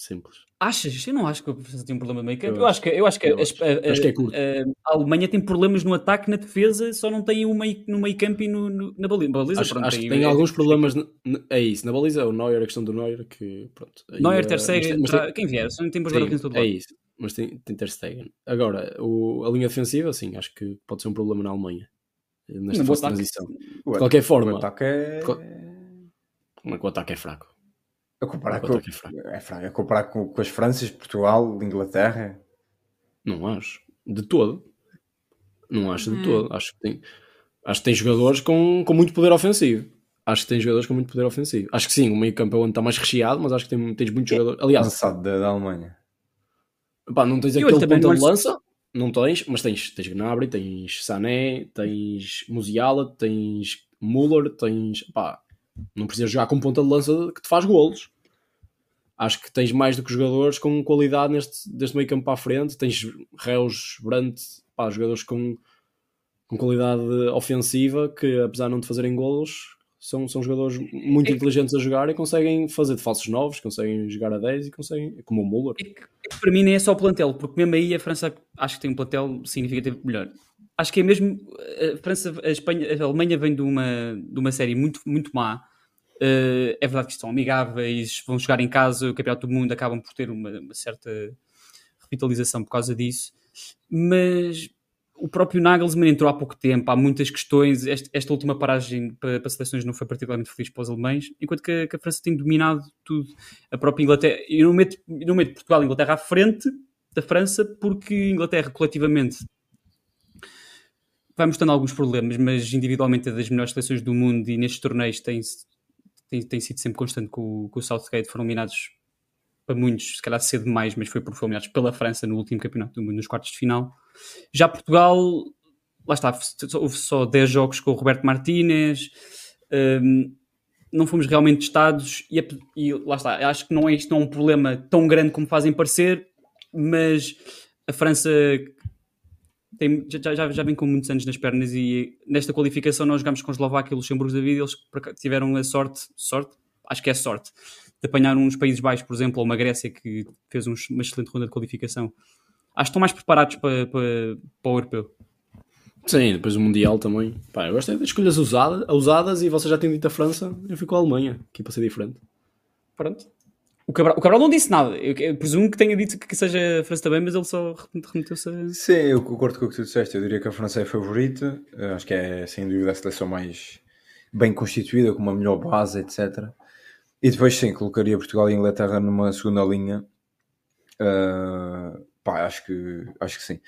Simples. Achas? Eu não acho que a França tem um problema de meio campo. Eu Eu acho que, eu acho que, eu as- acho. a, a- Acho que é curto. a- a Alemanha tem problemas no ataque, na defesa, só não tem o meio, no meio campo e no, no- na baliza. baliza Acho, pronto, acho que tem é- alguns problemas. n- n- É isso, na baliza, o Neuer, a questão do Neuer, que pronto. Neuer, eh, Ter Stegen, quem vier, só não tem jogar em todo é lado. isso. Mas tem, tem Ter Stegen. Agora, o, a linha defensiva, sim, acho que pode ser um problema na Alemanha. eh, Nesta No fase de transição. O De qualquer O forma, ataque é. Mas o ataque é fraco. A comparar com, é fraco. é fraco. A comparar com, com as Franças, Portugal, Inglaterra. Não acho. De todo. Não acho Hum. de todo. Acho que tem, acho que tem jogadores com, com muito poder ofensivo. Acho que tem jogadores com muito poder ofensivo. Acho que sim, o meio campo é onde está mais recheado, mas acho que tem, tens muitos jogadores. Aliás, Lançado da, da Alemanha. pá, não tens E aquele não de é- lança, não tens, mas tens, tens Gnabry, tens Sané, tens Musiala, tens Müller, tens. Pá, não precisas jogar com ponta de lança que te faz golos. Acho que tens mais do que jogadores com qualidade neste, deste meio campo para a frente. Tens Reus, Brandt, pá, jogadores com, com qualidade ofensiva que, apesar de não te fazerem golos, são, são jogadores muito É que- inteligentes a jogar e conseguem fazer de falsos novos, conseguem jogar a 10 e conseguem, como o Müller. É que, é que para mim nem é só o plantel, porque mesmo aí a França acho que tem um plantel significativamente melhor. Acho que é mesmo a França, a Espanha, a Alemanha vem de uma, de uma série muito, muito má. Eh, é verdade que estão amigáveis, vão jogar em casa, o Campeonato do Mundo acabam por ter uma, uma certa revitalização por causa disso, mas o próprio Nagelsmann entrou há pouco tempo, há muitas questões. Este- esta última paragem para, para seleções não foi particularmente feliz para os alemães, enquanto que a, que a França tem dominado tudo. A própria Inglaterra, e não meto, não meto Portugal e Inglaterra à frente da França, porque Inglaterra coletivamente vai mostrando alguns problemas, mas individualmente é das melhores seleções do mundo e nestes torneios tem, tem, tem sido sempre constante com, com o Southgate. Foram eliminados para muitos, se calhar cedo demais, mas foi por foram eliminados pela França no último campeonato do mundo, nos quartos de final. Já Portugal, lá está, houve só 10 jogos com o Roberto Martínez, hum, não fomos realmente testados e, e lá está, acho que não é isto não é um problema tão grande como fazem parecer, mas a França tem- já, já, já vem com muitos anos nas pernas e nesta qualificação nós jogámos com a Eslováquia e o Luxemburgo da vida e eles tiveram a sorte, sorte, acho que é sorte, de apanhar uns Países Baixos, por exemplo, ou uma Grécia que fez uns- uma excelente ronda de qualificação. Acho que estão mais preparados para, para, para o europeu. Sim, depois o Mundial também. Pá, eu gostei das escolhas usada, ousadas e você já tinha dito a França, eu fico com a Alemanha, aqui para ser diferente. Pronto. O Cabral, o Cabral não disse nada. Eu, eu presumo que tenha dito que, seja a França também, mas ele só remeteu-se a... Sim, eu concordo com o que tu disseste. Eu diria que a França é a favorita. Eu acho que é, sem dúvida, a seleção mais bem constituída, com uma melhor base, etc. E depois, sim, colocaria Portugal e Inglaterra numa segunda linha. Ah, pá, acho que, acho que sim.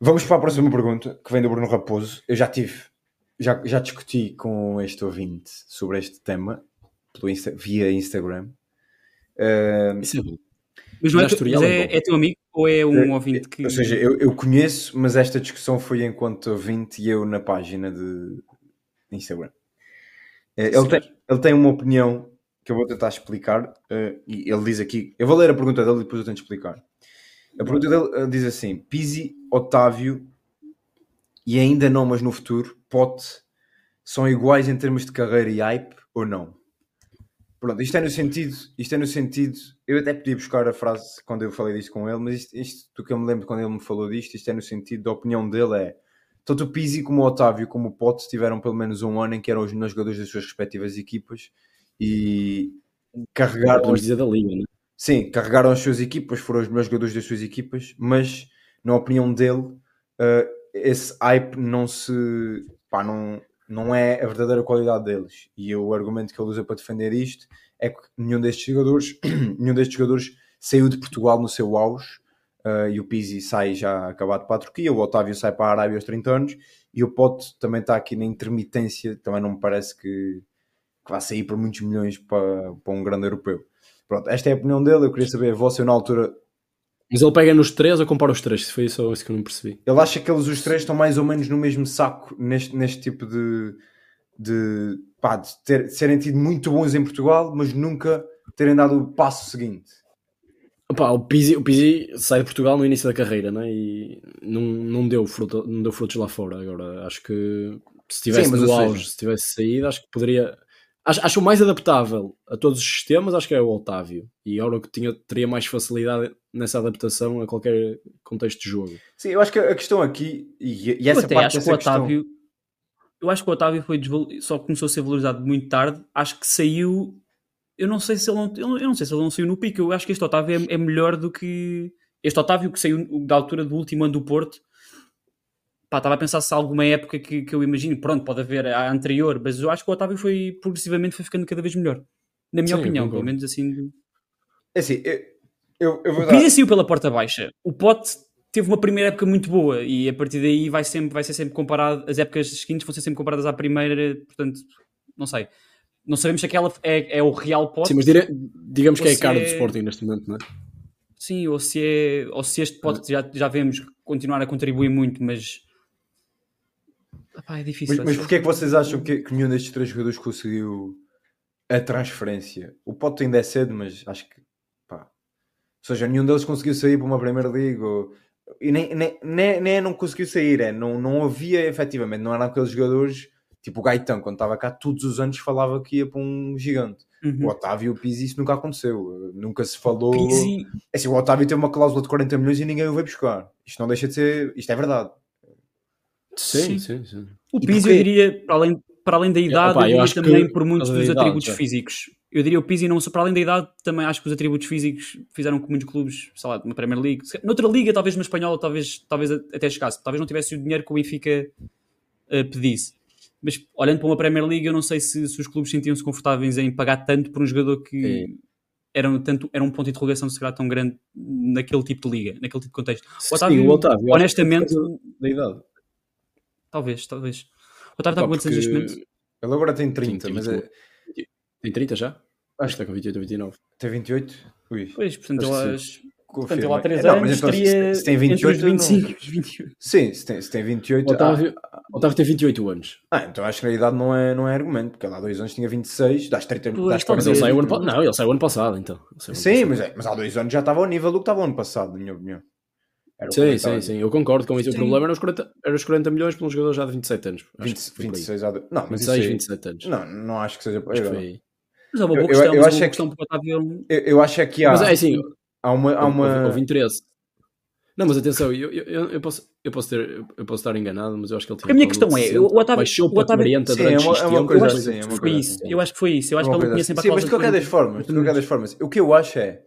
Vamos para a próxima pergunta, que vem do Bruno Raposo. Eu já tive, já, já discuti com este ouvinte sobre este tema pelo Insta- via Instagram. Isso é bom. Mas, não é, tu- mas é é, é teu amigo ou é um ouvinte que... Ou seja, eu, eu conheço, mas esta discussão foi enquanto ouvinte e eu na página de Instagram. Eh, Ele tem, ele tem uma opinião que eu vou tentar explicar eh, e ele diz aqui, eu vou ler a pergunta dele e depois eu tento explicar. A pergunta dele eh, diz assim, Pizzi, Otávio e ainda não, mas no futuro, Pote são iguais em termos de carreira e hype ou não? Pronto, isto é no sentido, isto é no sentido, eu até podia buscar a frase quando eu falei disto com ele, mas isto, isto do que eu me lembro quando ele me falou disto, isto é no sentido da opinião dele é tanto o Pizzi como o Otávio como o Pote tiveram pelo menos um ano em que eram os melhores jogadores das suas respectivas equipas e carregaram dizer da Liga, né? Sim, carregaram as suas equipas, foram os melhores jogadores das suas equipas, mas na opinião dele, eh, esse hype não se. Pá, não, não é a verdadeira qualidade deles. E o argumento que ele usa para defender isto é que nenhum destes jogadores, nenhum destes jogadores saiu de Portugal no seu auge. eh, e o Pizzi sai já acabado para a Turquia, o Otávio sai para a Arábia aos 30 anos e o Pote também está aqui na intermitência. Também não me parece que, que vai sair por muitos milhões para, para um grande europeu. Pronto, esta é a opinião dele. Eu queria saber. Eu, na altura, Mas ele pega nos três ou compara os três? Se foi só isso que eu não percebi. ele acha que eles os três estão mais ou menos no mesmo saco neste, neste tipo de. de, pá, de, ter, serem tido muito bons em Portugal, mas nunca terem dado o passo seguinte. Opa, o, Pizzi, o Pizzi sai de Portugal no início da carreira né? e não, não, deu fruto, não deu frutos lá fora. Agora, acho que se tivesse Sim, no ou seja- auge, se tivesse saído, acho que poderia. Acho, acho o mais adaptável a todos os sistemas, acho que é o Otávio. E era o que tinha, teria mais facilidade nessa adaptação a qualquer contexto de jogo. Sim, eu acho que a questão aqui, e, e essa eu até parte acho que o Otávio. questão... Eu acho que o Otávio foi desval- só começou a ser valorizado muito tarde. Acho que saiu. Eu não sei se ele não, eu não- sei se ele não saiu no pico. Eu acho que este Otávio é, é melhor do que. Este Otávio que saiu da altura do último ano do Porto. Pá, estava a pensar se há alguma época que, que eu imagino. Pronto, pode haver a anterior, mas eu acho que o Otávio foi progressivamente foi ficando cada vez melhor. Na minha Sim, opinião, pelo menos assim. É assim, eu, eu, eu vou O saiu pela porta baixa. O Pote teve uma primeira época muito boa e a partir daí vai, sempre, vai ser sempre comparado, as épocas seguintes vão ser sempre comparadas à primeira, portanto, não sei. Não sabemos se aquela é, é o real Pote, Sim, mas dire- digamos que é a cara se do é- Sporting neste momento, não é? sim, ou se, é, ou se este Pote já, já vemos continuar a contribuir muito, mas Epá, é difícil. Mas, mas porquê é que vocês acham que, que nenhum destes três jogadores conseguiu a transferência? O Pote ainda é cedo, mas acho que seja, nenhum deles conseguiu sair para uma Premier League ou- e nem, nem, nem, nem é não conseguiu sair, é não, não havia efetivamente, não eram aqueles jogadores tipo o Gaetão, quando estava cá, todos os anos falava que ia para um gigante. Uhum. O Otávio e o Pizzi isso nunca aconteceu, nunca se falou. Pizzi, É assim, o Otávio teve uma cláusula de 40 milhões e ninguém o veio buscar. Isto não deixa de ser, isto é verdade. Sim, Sim. sim, sim. o Pizzi porquê? eu diria, para além, para além da idade, opa, eu eu diria que também por muitos dos da idade, atributos já. físicos. Eu diria o Pizzi não só para além da idade, também acho que os atributos físicos fizeram com que muitos clubes, sei lá, na Premier League, noutra liga, talvez na espanhola, talvez, talvez até chegasse, talvez não tivesse o dinheiro que o Benfica eh, pedisse. Mas olhando para uma Premier League, eu não sei se, se os clubes sentiam-se confortáveis em pagar tanto por um jogador que Sim. era, um, tanto, era um ponto de interrogação se calhar tão grande naquele tipo de liga, naquele tipo de contexto. Sim, Otávio, o Otávio, honestamente, é da idade. talvez, talvez. O Otávio está com quantos anos neste momento? Ele agora tem Sim, 30, tem mas 21. é, Tem 30 já? Acho que está com 28 ou 29. tem 28? Ui. Pois, portanto, que Confirma. portanto, ele há 3 Não, anos mas então, se- estaria se tem entre 28, os 25 não- e os 28. Sim, se tem, se tem 28. O Otávio, o Otávio tem 28 anos. Ah, ah, então acho que a idade não é, não é argumento, porque ele há dois anos tinha 26, dás 30 Pois, dás talvez. Mas ele 40 saiu ano passado. Não, ele saiu ano passado, então. Ano Sim, passado. mas, é, mas há dois anos já estava ao nível do que estava ano passado, na minha opinião. Sim, sim, sim, eu concordo com isso. Sim. O problema era os 40, era os 40 milhões para um jogador já de 27 anos. Acho 20, que foi por aí. 26 há dois. Não, mas 26, isso aí- 27 anos. Não, não acho que seja. Acho que eu, foi aí. Mas é uma boa Eu- eu- questão, eu mas é acho uma é boa questão porque o Otávio... eu, eu acho é que há, Mas é assim, há uma. Há houve, uma... houve interesse. Não, mas atenção, eu, eu, eu, eu posso, eu, posso ter, eu posso estar enganado, mas eu acho que ele tinha. A minha questão é, 60, o Otávio- baixou o Otávio- 40 Sim, é uma- é uma coisa assim, é uma Foi coisa isso, assim. eu acho que foi isso. Eu acho Uma que ele coisa tinha sempre a assim. Sim, mas de qualquer das formas, de qualquer das formas, o que eu acho é,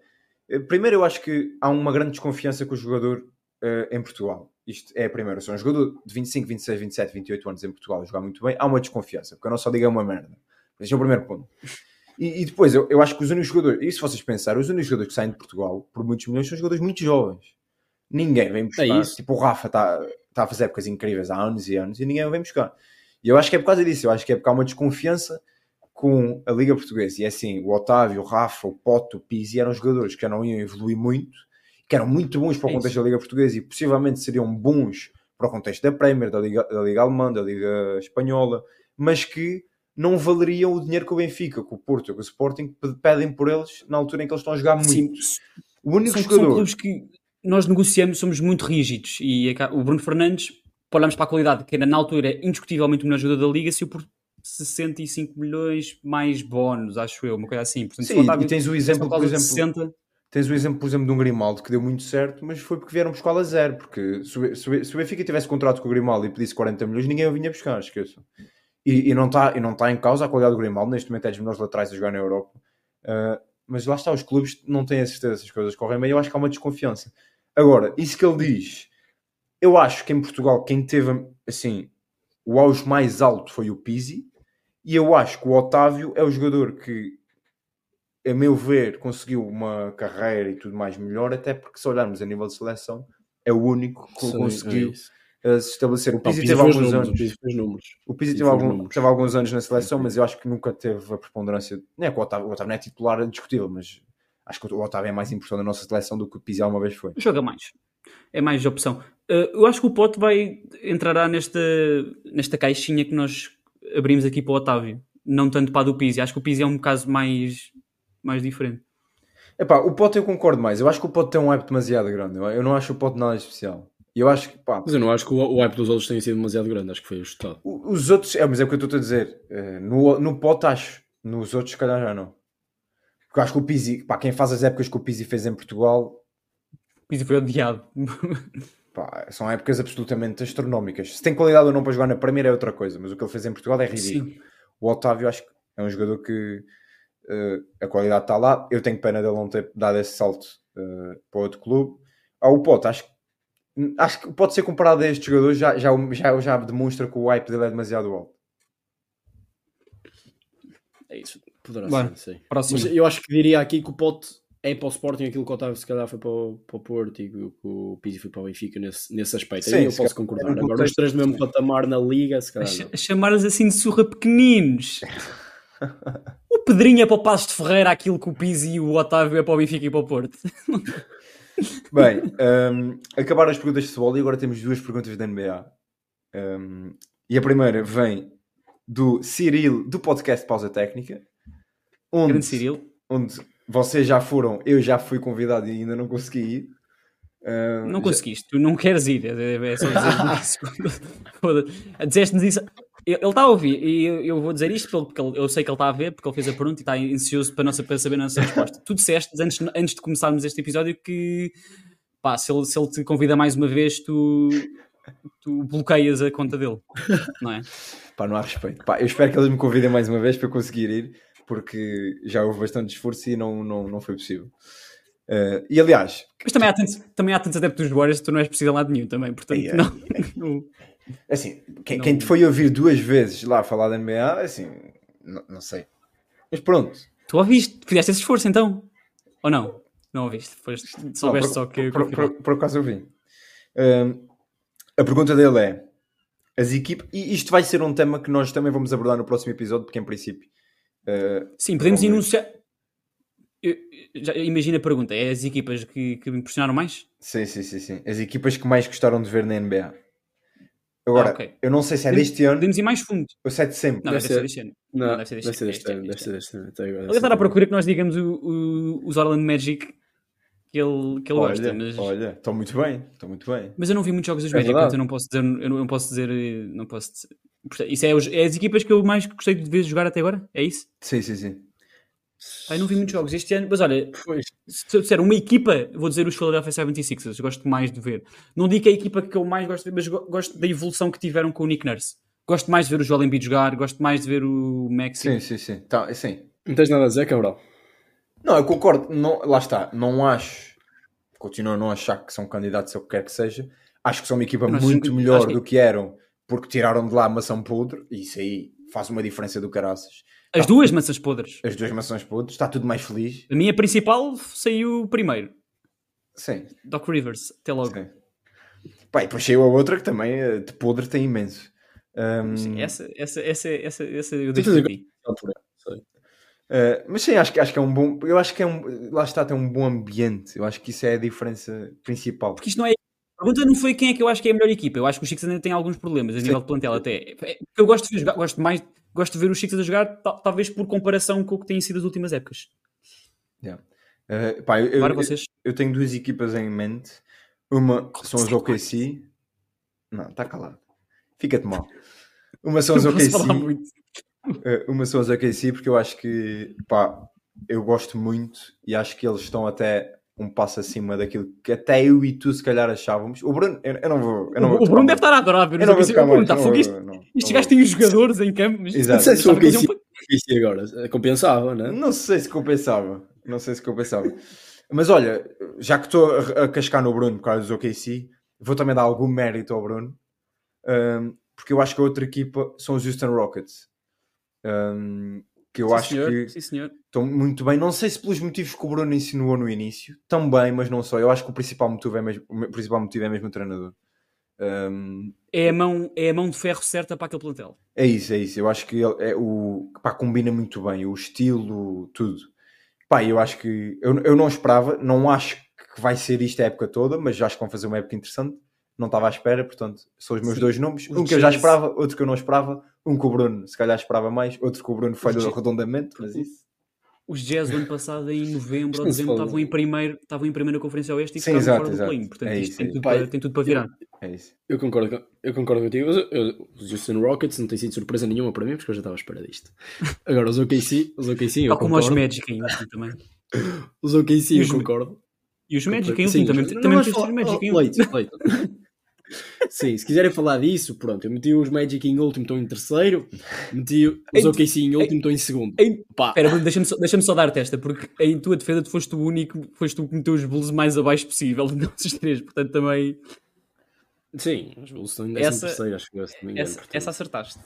eh, primeiro eu acho que há uma grande desconfiança com o jogador eh, em Portugal. Isto é a primeira, se é um jogador de 25, 26, 27, 28 anos em Portugal a jogar muito bem, há uma desconfiança, porque a nossa liga é uma merda. Esse é o primeiro ponto. E, e depois, eu, eu acho que os únicos jogadores, e se vocês pensarem, os únicos jogadores que saem de Portugal por muitos milhões são jogadores muito jovens. Ninguém vem buscar. É. Tipo, o Rafa está tá a fazer épocas incríveis há anos e anos e ninguém vem buscar. E eu acho que é por causa disso. Eu acho que é porque há uma desconfiança com a Liga Portuguesa. E é assim, o Otávio, o Rafa, o Poto, o Pizzi eram jogadores que já não iam evoluir muito, que eram muito bons para o É contexto da Liga Portuguesa e possivelmente seriam bons para o contexto da Premier, da Liga, da Liga Alemã, da Liga Espanhola, mas que não valeriam o dinheiro que o Benfica, que o Porto, que o Sporting pe- pedem por eles na altura em que eles estão a jogar muito. Sim, o único são, são jogador. clubes que nós negociamos, somos muito rígidos. E acá- o Bruno Fernandes, para olharmos para a qualidade, que era na altura indiscutivelmente o melhor jogador da Liga, saiu por 65 milhões mais bónus, acho eu, uma coisa assim. Portanto, se Sim, o e tens o exemplo, por exemplo, 60, Tens o exemplo, por exemplo, de um Grimaldo que deu muito certo, mas foi porque vieram buscar a zero. Porque se o, se o- se o Benfica tivesse contrato com o Grimaldo e pedisse 40 milhões, ninguém o vinha buscar, esqueçam. E, e não está tá em causa a qualidade do Grimaldo, neste momento é dos melhores laterais a jogar na Europa. Uh, mas lá está, os clubes não têm a certeza se as coisas correm bem, eu acho que há uma desconfiança. Agora, isso que ele diz, eu acho que em Portugal quem teve assim o auge mais alto foi o Pizzi, e eu acho que o Otávio é o jogador que a meu ver, conseguiu uma carreira e tudo mais melhor, até porque se olharmos a nível de seleção, é o único que Sim, conseguiu é. Uh, se estabelecer. O Pizzi teve alguns números, anos. o Pizzi fez números. O Pizzi Pizzi teve, algum- números. teve alguns anos na seleção, mas eu acho que nunca teve a preponderância. Não é que o Otávio, o Otávio não é titular discutível, mas acho que o Otávio é mais importante na nossa seleção do que o Pizzi alguma vez foi. joga mais. É mais opção. Uh, eu acho que o Pote vai entrará nesta, nesta caixinha que nós abrimos aqui para o Otávio. Não tanto para a do Pizzi. Acho que o Pizzi é um caso mais, mais diferente. Epá, o Pote eu concordo mais. Eu acho que o Pote tem um hype demasiado grande. Eu- Eu não acho o Pote nada especial. E eu acho que, pá, Mas eu não acho que o, o hype dos outros tenha sido demasiado grande, acho que foi ajustado. O- Os outros, é, mas é o que eu estou a dizer. eh, No, no pote acho. Nos outros, se calhar já não. Porque eu acho que o Pizzi, pá, quem faz as épocas que o Pizzi fez em Portugal, Pizzi foi odiado. pá, são épocas absolutamente astronómicas. Se tem qualidade ou não para jogar na primeira é outra coisa, mas o que ele fez em Portugal é ridículo. Sim. O Otávio acho que é um jogador que eh, a qualidade está lá. Eu tenho pena dele não ter dado esse salto eh, para outro clube. Ah, o Pote, acho, que- acho que pode ser comparado a este jogador, já, já, já, já demonstra que o hype dele é demasiado alto. É isso. Poderá Bora. ser, sim. Próximo. Mas eu acho que diria aqui que o Pote é para o Sporting aquilo que o Otávio se calhar foi para o, para o Porto e que o- Pizzi foi para o Benfica nesse, nesse aspecto. Sim, Aí eu posso concordar. no Agora, os três do mesmo patamar na Liga, se A calhar a chamar-lhes assim de surra pequeninos. o Pedrinho é para o Passos de Ferreira aquilo que o Pizzi e o Otávio é para o Benfica e para o Porto. Bem, hum, acabaram as perguntas de futebol e agora temos duas perguntas da NBA. Hum, e a primeira vem do Cirilo, do podcast Pausa Técnica, onde, Grande Cirilo. onde vocês já foram, eu já fui convidado e ainda não consegui ir. Hum, Não já- conseguiste, tu não queres ir. É, é só dizer isso. Dizeste-nos isso. Ele está a ouvir e eu, eu vou dizer isto porque ele- eu sei que ele está a ver, porque ele fez a pergunta e está ansioso para, nossa, para saber a nossa resposta. Tu disseste antes, antes de começarmos este episódio que pá, se, ele, se ele te convida mais uma vez, tu, tu bloqueias a conta dele, não é? Pá, não há respeito. Pá, eu espero que eles me convidem mais uma vez para eu conseguir ir, porque já houve bastante esforço e não, não, não foi possível. Uh, e aliás, Mas também há tantos, também há tantos adeptos dos Warriors que tu não és preciso a lado nenhum também, portanto, Yeah. não. não- assim, quem, Não- quem te foi ouvir duas vezes lá falar da NBA, assim, não, não sei. Mas pronto. Tu ouviste, fizeste esse esforço então? Ou não? Não ouviste, foste, soubeste Não, só que. por, por, por, por acaso eu vi. Um, a pergunta dele é: as equipas. E isto vai ser um tema que nós também vamos abordar no próximo episódio, porque em princípio. uh, Sim, podemos enunciar. Imagina a pergunta: é as equipas que, que me impressionaram mais? Sim, sim, sim, sim. As equipas que mais gostaram de ver na NBA. Agora, Ah, ok. eu não sei se é Podemos- deste ano Podemos ir mais fundo. ou se é de sempre. Não, Deve deve, ser ser- deste ano. Não, Não, deve ser deste ano. Deve deste ser deste ano. até agora, deve Ele ser está à deste procura que nós digamos o- o- os Orlando Magic que ele, que ele olha, gosta, mas, olha, estão muito bem, estão muito bem. mas eu não vi muitos jogos dos É Magic, verdade. portanto eu não posso dizer. Eu não, eu não posso dizer. eh, Não posso dizer- Portanto, Isso é, os- é as equipas que eu mais gostei de ver jogar até agora? É isso? Sim, sim, sim. Eu não vi muitos jogos este ano, mas olha, Pois. se eu disser uma equipa, vou dizer os Philadelphia 76ers, gosto mais de ver. Não digo que é a equipa que eu mais gosto de ver, mas go- gosto da evolução que tiveram com o Nick Nurse. Gosto mais de ver o Joel Embiid jogar, gosto mais de ver o Maxi. Sim, sim, sim. Tá, sim. Não tens nada a dizer, Cabral? Não, eu concordo. Não, lá está. Não acho. Continuo a não achar que são candidatos a o que quer que seja. Acho que são uma equipa Nós muito melhor que- do que eram porque tiraram de lá a maçã podre. E isso aí faz uma diferença do caraças. As duas maçãs podres. As duas maçãs podres. Está tudo mais feliz. A minha principal saiu primeiro. Sim. Doc Rivers, até logo. sim. Pá, e depois saiu a outra que também eh, de podre tem imenso. Ahm, Sim, essa, essa, essa, essa, essa eu deixo de ti. Uh, mas sim, acho que, acho que é um bom. Eu acho que é um. Lá está, tem um bom ambiente. Eu acho que isso é a diferença principal. Porque isto não é. A pergunta não foi quem é que eu acho que é a melhor equipa. Eu acho que os Sixers ainda têm alguns problemas a nível de plantel até. É, eu gosto de ver jogar, gosto mais, gosto de ver os Sixers a jogar, tal- talvez por comparação com o que têm sido as últimas épocas. Yeah. Uh, pá, eu, Agora eu- vocês. eu tenho duas equipas em mente. Uma são os OKC. Não, está calado. Fica-te mal. Uma são os OKC. Uh, uma são os OKC porque eu acho que pá, eu gosto muito e acho que eles estão até um passo acima daquilo que até eu e tu se calhar achávamos. O Bruno, eu, eu não vou. Eu não O, vou o Bruno deve estar a adorar ver Eu não vou O Bruno mais, está fogo. Isto, gajo tem os jogadores em campo. mas- Exato. Não sei se o OKC um- Isso agora compensava, né? Não sei se compensava. Não sei se compensava. Mas olha, já que estou a, a cascar no Bruno por causa dos OKC, vou também dar algum mérito ao Bruno. um, porque eu acho que a outra equipa são os Houston Rockets. Um, que eu Sim, acho senhor, que Sim, estão muito bem. Não sei se pelos motivos que o Bruno insinuou no início, também, mas não só. Eu acho que o principal motivo é mesmo o principal motivo é mesmo o treinador. Um, É a, mão, é a mão de ferro certa para aquele plantel. é isso, é isso. Eu acho que ele é o pá, combina muito bem o estilo, tudo. Pá, eu acho que eu, eu não esperava, não acho que vai ser isto a época toda, mas acho que vão fazer uma época interessante. Não estava à espera, portanto, são os meus Sim. dois nomes. Um que eu já esperava, outro que eu não esperava. Um que o Bruno, se calhar, esperava mais, outro que o Bruno falhou redondamente, mas isso. os Jazz do ano passado, em novembro ou dezembro, estavam em primeiro, estavam em primeira conferência oeste e Sim, exato, fora do play Portanto, É isto isso, tem, é tudo para, tem tudo para virar. É isso. Eu concordo, com- eu concordo contigo. Os, eu- os Houston Rockets não tem sido surpresa nenhuma para mim, porque eu já estava à espera disto. Agora, os OKC, os OKC eu Tal como os. Magic em último também. Os OKC E eu concordo. E os Magic em Sim, último também. Também meteste os Magic em último. Sim, se quiserem falar disso, pronto. Eu meti os Magic em último, estão em terceiro. Meti os Em- OKC em último, estão em segundo. Espera, deixa-me só, deixa só dar testa, porque em tua defesa tu foste o único, foste tu que meteu os Bulls mais abaixo possível de nós os três, portanto também sim, os Bulls estão em décimo terceiro, acho que eu, se engano, essa, essa acertaste.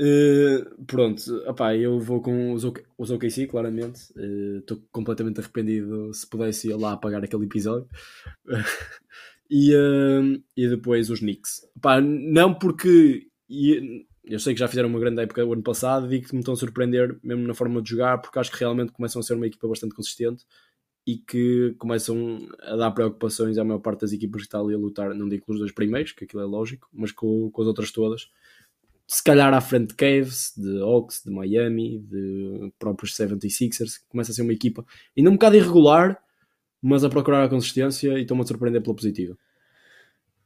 Uh, pronto, opá, eu vou com os, OK, os OKC, claramente. Uh, Estou completamente arrependido. Se pudesse ir lá apagar aquele episódio. e, uh, e depois os Knicks. Opá, não porque e- eu sei que já fizeram uma grande época o ano passado e que me estão a surpreender mesmo na forma de jogar, porque acho que realmente começam a ser uma equipa bastante consistente e que começam a dar preocupações à maior parte das equipas que está ali a lutar. Não digo com os dois primeiros, que aquilo é lógico, mas com, com as outras todas se calhar à frente de Cavs, de Hawks, de Miami, de próprios 76ers, que começa a ser uma equipa ainda um bocado irregular, mas a procurar a consistência e estão-me a surpreender pela positiva.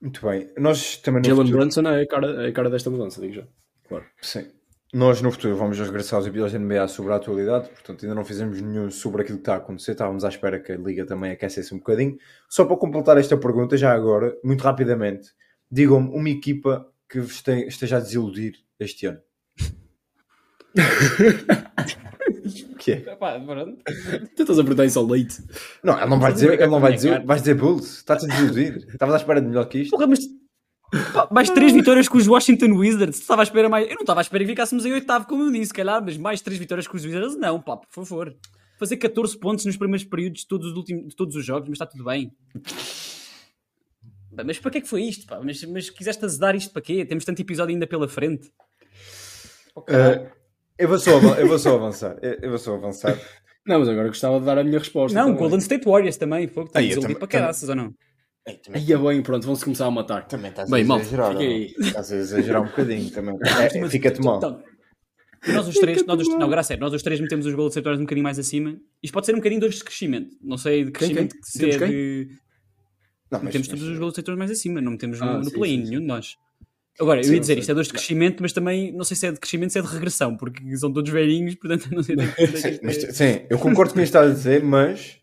Muito bem. Nós também Jalen futuro- Brunson é a, cara, é a cara desta mudança, digo já. Claro. Sim. Nós no futuro vamos regressar aos episódios da NBA sobre a atualidade, portanto ainda não fizemos nenhum sobre aquilo que está a acontecer, estávamos à espera que a Liga também aquecesse um bocadinho. Só para completar esta pergunta, já agora, muito rapidamente, digam-me uma equipa que vos esteja a desiludir este ano. o que é? Tu estás a perguntar isso ao leite. Não, ele não vai dizer, vai ele não vai dizer, vais dizer Bulls, está-te a desiludir. Estavas à espera de melhor que isto? Porra, mas pá, mais três vitórias com os Washington Wizards. Estava à espera mais. Eu não estava à espera que ficássemos em oitavo, como eu disse, se calhar, mas mais três vitórias com os Wizards, não, pá, por favor. Fazer 14 pontos nos primeiros períodos de todos os, últimos, de todos os jogos, mas está tudo bem. Mas para que é que foi isto? Pá? Mas, mas quiseste azedar isto para quê? Temos tanto episódio ainda pela frente. Caralho. Uh, eu, vou só, eu vou só avançar. Eu, eu vou só avançar. Não, mas agora gostava de dar a minha resposta. não, também. Golden State Warriors também. Foi Aí, eu desiludido para caraças, ou não? Aí é bem, pronto, vão-se começar a matar. Também estás Bem, a exagerar. Estás a exagerar um bocadinho também. É, Fica-te mal. Então, nós os três, nós os, não, agora a sério, nós os três metemos os Golden State Warriors um bocadinho mais acima. Isto pode ser um bocadinho de de crescimento. Não sei de Quem, quem? crescimento que se é de. Não, mas- metemos mas- todos os Golden State Warriors mais acima, não metemos no, Ah, no sim, play-in, nenhum de nós. Agora, eu ia dizer, sim. isto é dores de crescimento, mas também não sei se é de crescimento, se é de regressão, porque são todos velhinhos, portanto não sei é Sim, isto mas- é- sim, eu concordo com o que estás a dizer, mas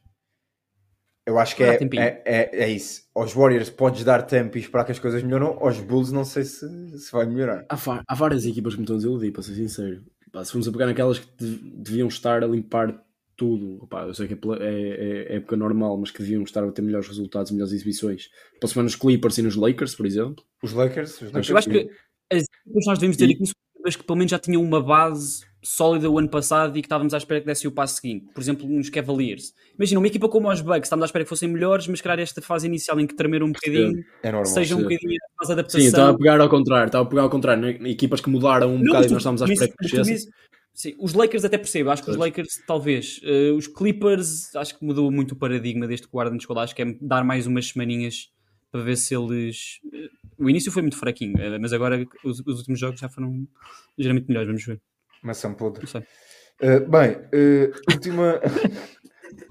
eu acho que é, é, é, é isso. Aos Warriors podes dar tempo e esperar que as coisas melhoram, aos Bulls não sei se, se vai melhorar. Há, há várias equipas que me estão a desiludir, para ser sincero. Pá, se formos a pegar naquelas que de- deviam estar a limpar tudo, pá, eu sei que é, pela- é- é época normal, mas que deviam estar a ter melhores resultados, melhores exibições. Posso ver nos Clippers e nos Lakers, por exemplo. Os Lakers, os Lakers Eu acho que as equipas nós devemos ter E- aqui são equipas que pelo menos já tinham uma base sólida o ano passado e que estávamos à espera que desse o passo seguinte. Por exemplo, nos Cavaliers. Imagina, uma equipa como os Bucks, estávamos à espera que fossem melhores, mas calhar esta fase inicial em que tremeram um bocadinho, é normal. seja um bocadinho a fase de adaptação. Sim, estava a pegar ao contrário, estava a pegar ao contrário. Equipas que mudaram um Não, bocado e tu- nós estávamos à espera que crescessem. Sim, os Lakers até percebo, acho que os. Lakers talvez. Eh, os Clippers, acho que mudou muito o paradigma deste Arden chegou lá, acho que é dar mais umas semaninhas para ver se eles. eh, O início foi muito fraquinho, eh, mas agora os, os últimos jogos já foram ligeiramente melhores, vamos ver. Maçã podre. Uh, bem, uh, última,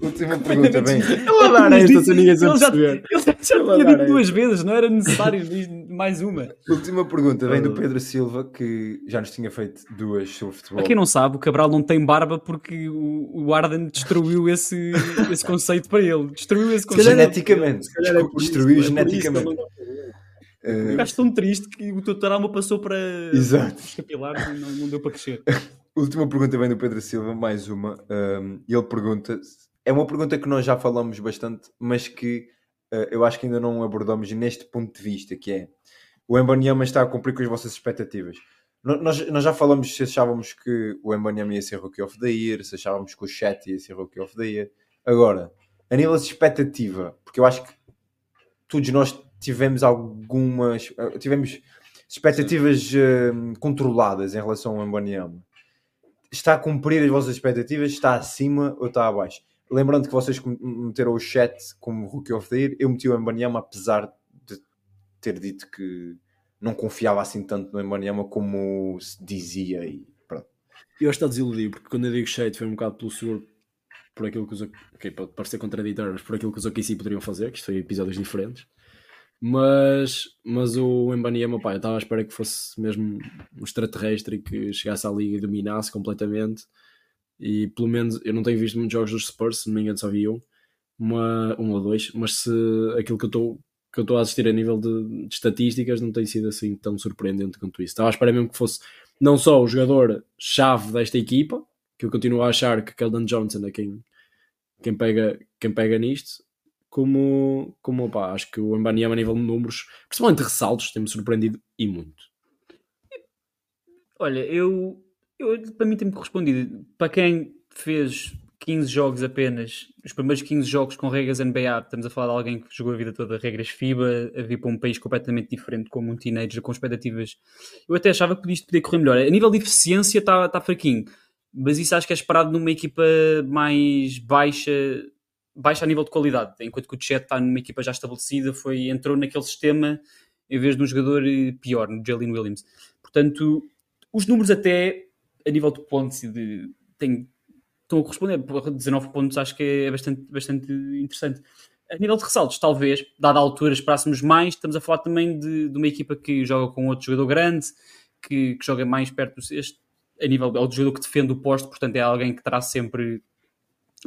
última pergunta, bem. Ele a dar esta sem ninguém se perceber. ele já tinha a dito duas vezes, não era necessário mais uma. Última pergunta vem do Pedro Silva, que já nos tinha feito duas sobre futebol. Para quem não sabe, o Cabral não tem barba porque o, o Arden destruiu esse, esse conceito para ele. Destruiu esse conceito. Geneticamente. Se calhar é por isso, Destruiu é isso geneticamente. Uh, Um gajo tão triste que o teu taralma passou para Exato. os capilares e não, não deu para crescer. Última pergunta vem do Pedro Silva, mais uma. Um, e ele pergunta: é uma pergunta que nós já falamos bastante, mas que uh, eu acho que ainda não abordamos neste ponto de vista, que é o Embanyama está a cumprir com as vossas expectativas. No- Nós, nós já falamos se achávamos que o Embanyama ia ser Rookie of the Year, se achávamos que o Chat ia ser Rookie of the Year. Agora, a nível de expectativa, porque eu acho que todos nós tivemos algumas. uh, tivemos expectativas uh, controladas em relação ao Embanyama está a cumprir as vossas expectativas, está acima ou está abaixo. Lembrando que vocês meteram o chat como Rookie of the Year, eu meti o Embanyama apesar de ter dito que não confiava assim tanto no Embanyama como se dizia e pronto. eu está desiludido, porque quando eu digo shade foi um bocado pelo seguro, por aquilo que os ok, pode parecer contraditório, mas por aquilo que os OKC poderiam fazer, que isto foi episódios diferentes. Mas, mas o Embanyama, pá, eu estava à espera que fosse mesmo um extraterrestre que chegasse à liga e dominasse completamente. E pelo menos eu não tenho visto muitos jogos dos Spurs, se não me engano só vi um, uma, um ou dois, mas se aquilo que eu estou que eu estou a assistir a nível de, de, estatísticas não tem sido assim tão surpreendente quanto isso. Estava à espera mesmo que fosse não só o jogador-chave desta equipa, que eu continuo a achar que Keldon Johnson é quem, quem, pega, quem pega nisto, como, como pá, acho que o Mbanyama a nível de números, principalmente ressaltos, tem-me surpreendido e muito. Olha, eu, eu para mim tem-me correspondido. Para quem fez 15 jogos apenas, os primeiros 15 jogos com regras NBA, estamos a falar de alguém que jogou a vida toda regras FIBA, a vir para um país completamente diferente, como um teenager, com expectativas. Eu até achava que isto podia correr melhor. A nível de eficiência está tá fraquinho, mas isso acho que é esperado numa equipa mais baixa baixa a nível de qualidade, enquanto que o Chet está numa equipa já estabelecida, foi, entrou naquele sistema em vez de um jogador eh, pior, no Jalen Williams. Portanto, os números até a nível de pontos de, tem, estão a corresponder, 19 pontos acho que é bastante, bastante interessante. A nível de ressaltos, talvez, dada a altura, esperássemos mais, estamos a falar também de, de uma equipa que joga com outro jogador grande, que, que joga mais perto do sexto, a nível, é o jogador que defende o posto, portanto é alguém que estará sempre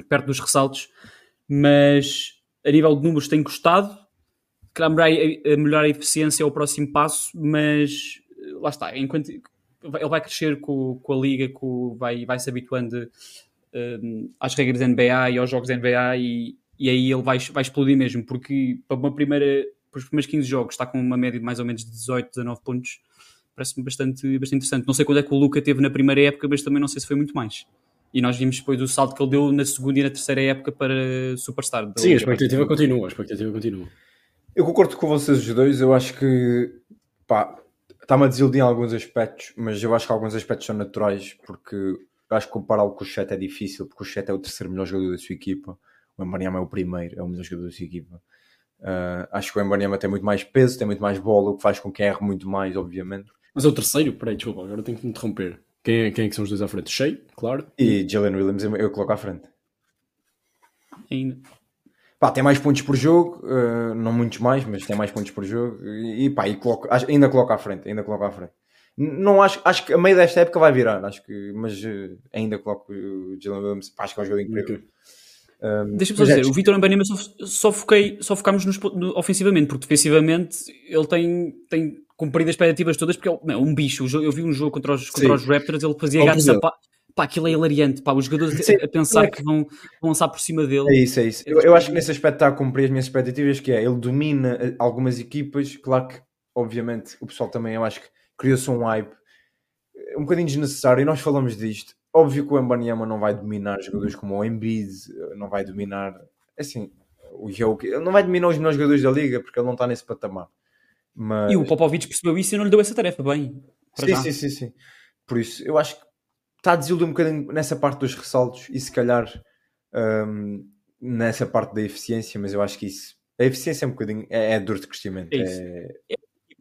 perto dos ressaltos mas a nível de números tem custado. a melhorar a eficiência é o próximo passo, mas lá está, enquanto ele vai crescer com, com a liga, com, vai, vai se habituando um, às regras da NBA e aos jogos da NBA e, e aí ele vai, vai explodir mesmo, porque para uma primeira, para os primeiros 15 jogos está com uma média de mais ou menos 18, 19 pontos, parece-me bastante, bastante interessante. Não sei quando é que o Luca teve na primeira época, mas também não sei se foi muito mais. E nós vimos depois o salto que ele deu na segunda e na terceira época para Superstar. Sim, a expectativa continua, a expectativa continua. Eu concordo com vocês os dois, eu acho que pá, está-me a desiludir em alguns aspectos, mas eu acho que alguns aspectos são naturais, porque eu acho que compará-lo com o Chet é difícil, porque o Chet é o terceiro melhor jogador da sua equipa, o Embanyama é o primeiro, é o melhor jogador da sua equipa. Uh, acho que o Embanyama tem muito mais peso, tem muito mais bola, o que faz com que erre muito mais, obviamente. Mas é o terceiro? Peraí, desculpa, agora tenho que me interromper. Quem é, quem é que são os dois à frente? Shea, claro. E Jalen Williams eu, eu coloco à frente. Ainda. Pá, tem mais pontos por jogo, uh, não muitos mais, mas tem mais pontos por jogo. E, pá, e coloco, ainda coloco à frente, ainda coloco à frente. Não acho, acho que a meio desta época vai virar, acho que, mas uh, ainda coloco o Jalen Williams, pá, acho que é um jogo incrível. Okay. Um, Deixa-me só dizer, é, o Vitor Ambanima só, só, foquei, só focámos nos, no, ofensivamente, porque defensivamente ele tem, tem cumprido as expectativas todas, porque é um bicho. Eu vi um jogo contra os, contra os Raptors, ele fazia gatos a pá, aquilo é hilariante, pá, os jogadores Sim, a, pensar é que... que vão, vão lançar por cima dele. É isso, é isso. Eu, eu acho que nesse aspecto está a cumprir as minhas expectativas, que é, ele domina eh, algumas equipas, claro que, obviamente, o pessoal também, eu acho que criou-se um hype eh, um bocadinho desnecessário, e nós falamos disto. Óbvio que o Embanyama não vai dominar jogadores como o Embiid, eh, não vai dominar, assim, o Jokic, ele não vai dominar os melhores jogadores da liga, porque ele não está nesse patamar. Mas... E o Popovich percebeu isso e não lhe deu essa tarefa bem. Sim, sim, sim, sim. Por isso, eu acho que está a desiludir um bocadinho nessa parte dos ressaltos e se calhar um, nessa parte da eficiência, mas eu acho que isso. A eficiência é um bocadinho. É, é dor de crescimento. É, é...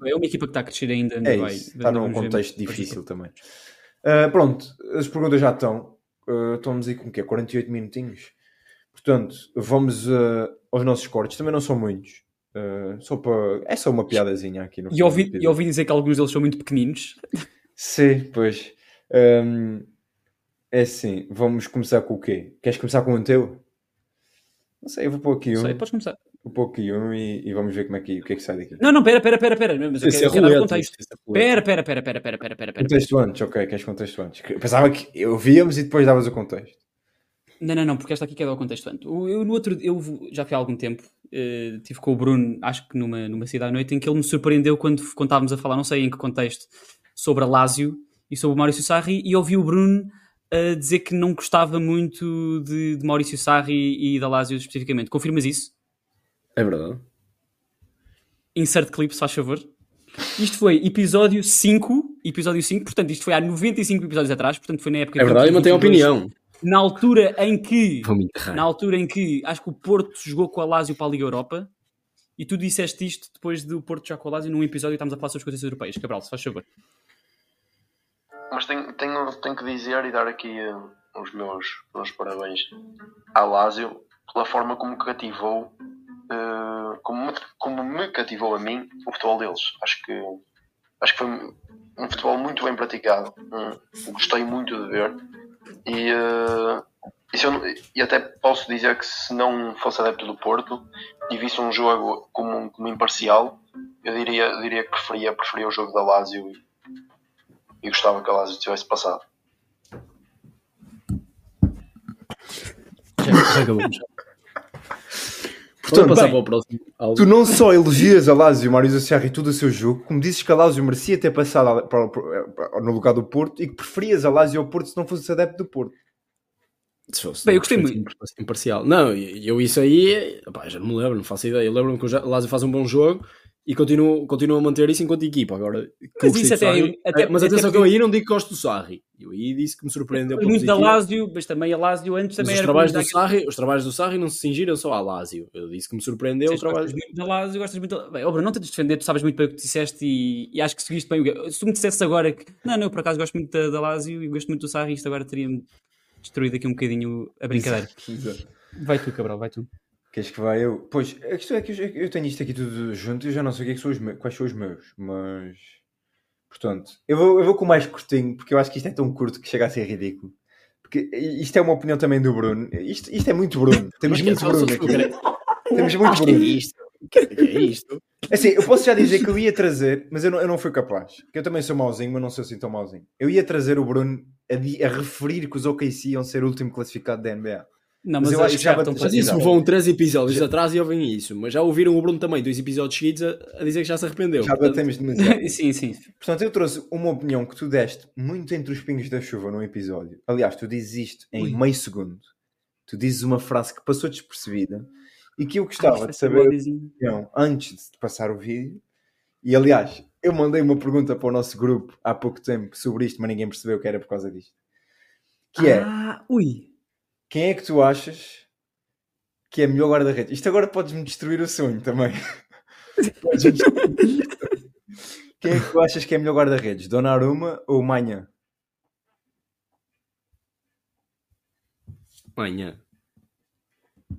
é, uma equipa que está a crescer ainda. É vai, isso. Está num contexto difícil também. Uh, pronto, as perguntas já estão. Uh, estamos aí com o quê? 48 minutinhos. Portanto, vamos uh, aos nossos cortes. Também não são muitos. Só para... É só uma piadazinha aqui no e ouvi, e ouvi dizer que alguns deles são muito pequeninos. Sim, pois. Um, é assim, vamos começar com o quê? Queres começar com o teu? Não sei, eu vou pôr aqui um. Sei, podes começar. Vou pôr aqui um e, e, vamos ver como é que, o que é que sai daqui. Não, não, pera, pera, pera, pera. Mas eu quero, eu quero dar o contexto. Pera, pera, pera, pera, pera, pera, pera. Contexto antes, ok, queres contexto antes. Pensava que eu víamos e depois davas o contexto. Não, não, não, porque esta aqui quer dar o contexto antes. Eu, no outro, eu já fui há algum tempo, uh, tive com o Bruno, acho que numa, numa cidade à noite, em que ele me surpreendeu quando, quando estávamos a falar, não sei em que contexto, sobre a Lásio e sobre o Maurício Sarri, e ouvi o Bruno uh, dizer que não gostava muito de, de Maurício Sarri e da Lásio especificamente. Confirmas isso? É verdade. Insert clip, se faz favor. Isto foi episódio 5, episódio 5, portanto, isto foi há 95 episódios atrás, portanto, foi na época... É verdade, eu mantenho a opinião na altura em que na altura em que acho que o Porto jogou com a Lazio para a Liga Europa e tu disseste isto depois do Porto jogar com a Lazio num episódio e estamos a falar sobre as coisas europeias. Cabral, se faz favor. Mas tenho, tenho, tenho que dizer e dar aqui uh, os meus, meus parabéns à Lásio pela forma como cativou, uh, como, me, como me cativou a mim o futebol deles. Acho que, acho que foi um futebol muito bem praticado. Um, gostei muito de ver. E, uh, e, eu, e, até posso dizer que se não fosse adepto do Porto e visse um jogo como, como imparcial, eu diria, diria que preferia, preferia o jogo da Lazio e, gostava que a Lazio tivesse passado. Já. Já. Portanto, passar bem, para o próximo tu não só elogias a Lazio, Mário Serra e todo o seu jogo, como dizes que a Lazio merecia ter passado para, para, para, no lugar do Porto e que preferias a Lazio ao Porto se não fosse adepto do Porto. Se fosse, Bem, eu gostei muito. Imparcial. Não, eu isso aí, opa, já não me lembro, não faço ideia. Eu lembro-me que o Lazio faz um bom jogo e continuo, continuo a manter isso enquanto equipa. Agora, mas, isso até, Sarri, até, mas atenção até que eu aí não digo que gosto do Sarri. Eu aí disse que me surpreendeu. Muito da Lazio, mas também a Lazio antes também os era trabalhos do Sarri, Os trabalhos do Sarri não se cingiram só à Lazio. Eu disse que me surpreendeu. Gostas trabalho... muito da Lazio, gostas muito da... Bem, Bruno, não tens de defender, tu sabes muito bem o que disseste e, e acho que seguiste bem o Se tu me dissesse agora que não, não, eu por acaso gosto muito da, da Lazio e gosto muito do Sarri, isto agora teria-me destruído aqui um bocadinho a brincadeira. Exato. Vai tu, Cabral, vai tu. Queres que vai eu? Pois, a questão é que eu, eu tenho isto aqui tudo junto e já não sei o que, é que são os meus, quais são os meus, mas. Portanto, eu vou, eu vou com o mais curtinho, porque eu acho que isto é tão curto que chega a ser ridículo. Porque isto é uma opinião também do Bruno. Isto, isto é muito Bruno. Temos é muito Bruno aqui. Temos muito Bruno. Que é isto? Que é isto? Assim, eu posso já dizer que eu ia trazer, mas eu não, eu não fui capaz. Que eu também sou mauzinho, mas não sou assim tão mauzinho. Eu ia trazer o Bruno a, a referir que os OKC iam ser o último classificado da NBA. Não, mas, mas eu acho que já, já, já isso vão três episódios já... atrás e ouvem isso, mas já ouviram o Bruno também, dois episódios seguidos, a, a dizer que já se arrependeu. Já batemos demasiado. sim, sim. Portanto, eu trouxe uma opinião que tu deste muito entre os pingos da chuva num episódio. Aliás, tu dizes isto em Ui. meio segundo. Tu dizes uma frase que passou despercebida e que eu gostava de saber opinião, antes de passar o vídeo. E aliás, eu mandei uma pergunta para o nosso grupo há pouco tempo sobre isto, mas ninguém percebeu que era por causa disto. Que é. Ah, ui quem é que tu achas que é melhor guarda-redes? Isto agora podes-me destruir o sonho também. Quem é que tu achas que é melhor guarda-redes? Donnarumma ou Manhã? Manhã.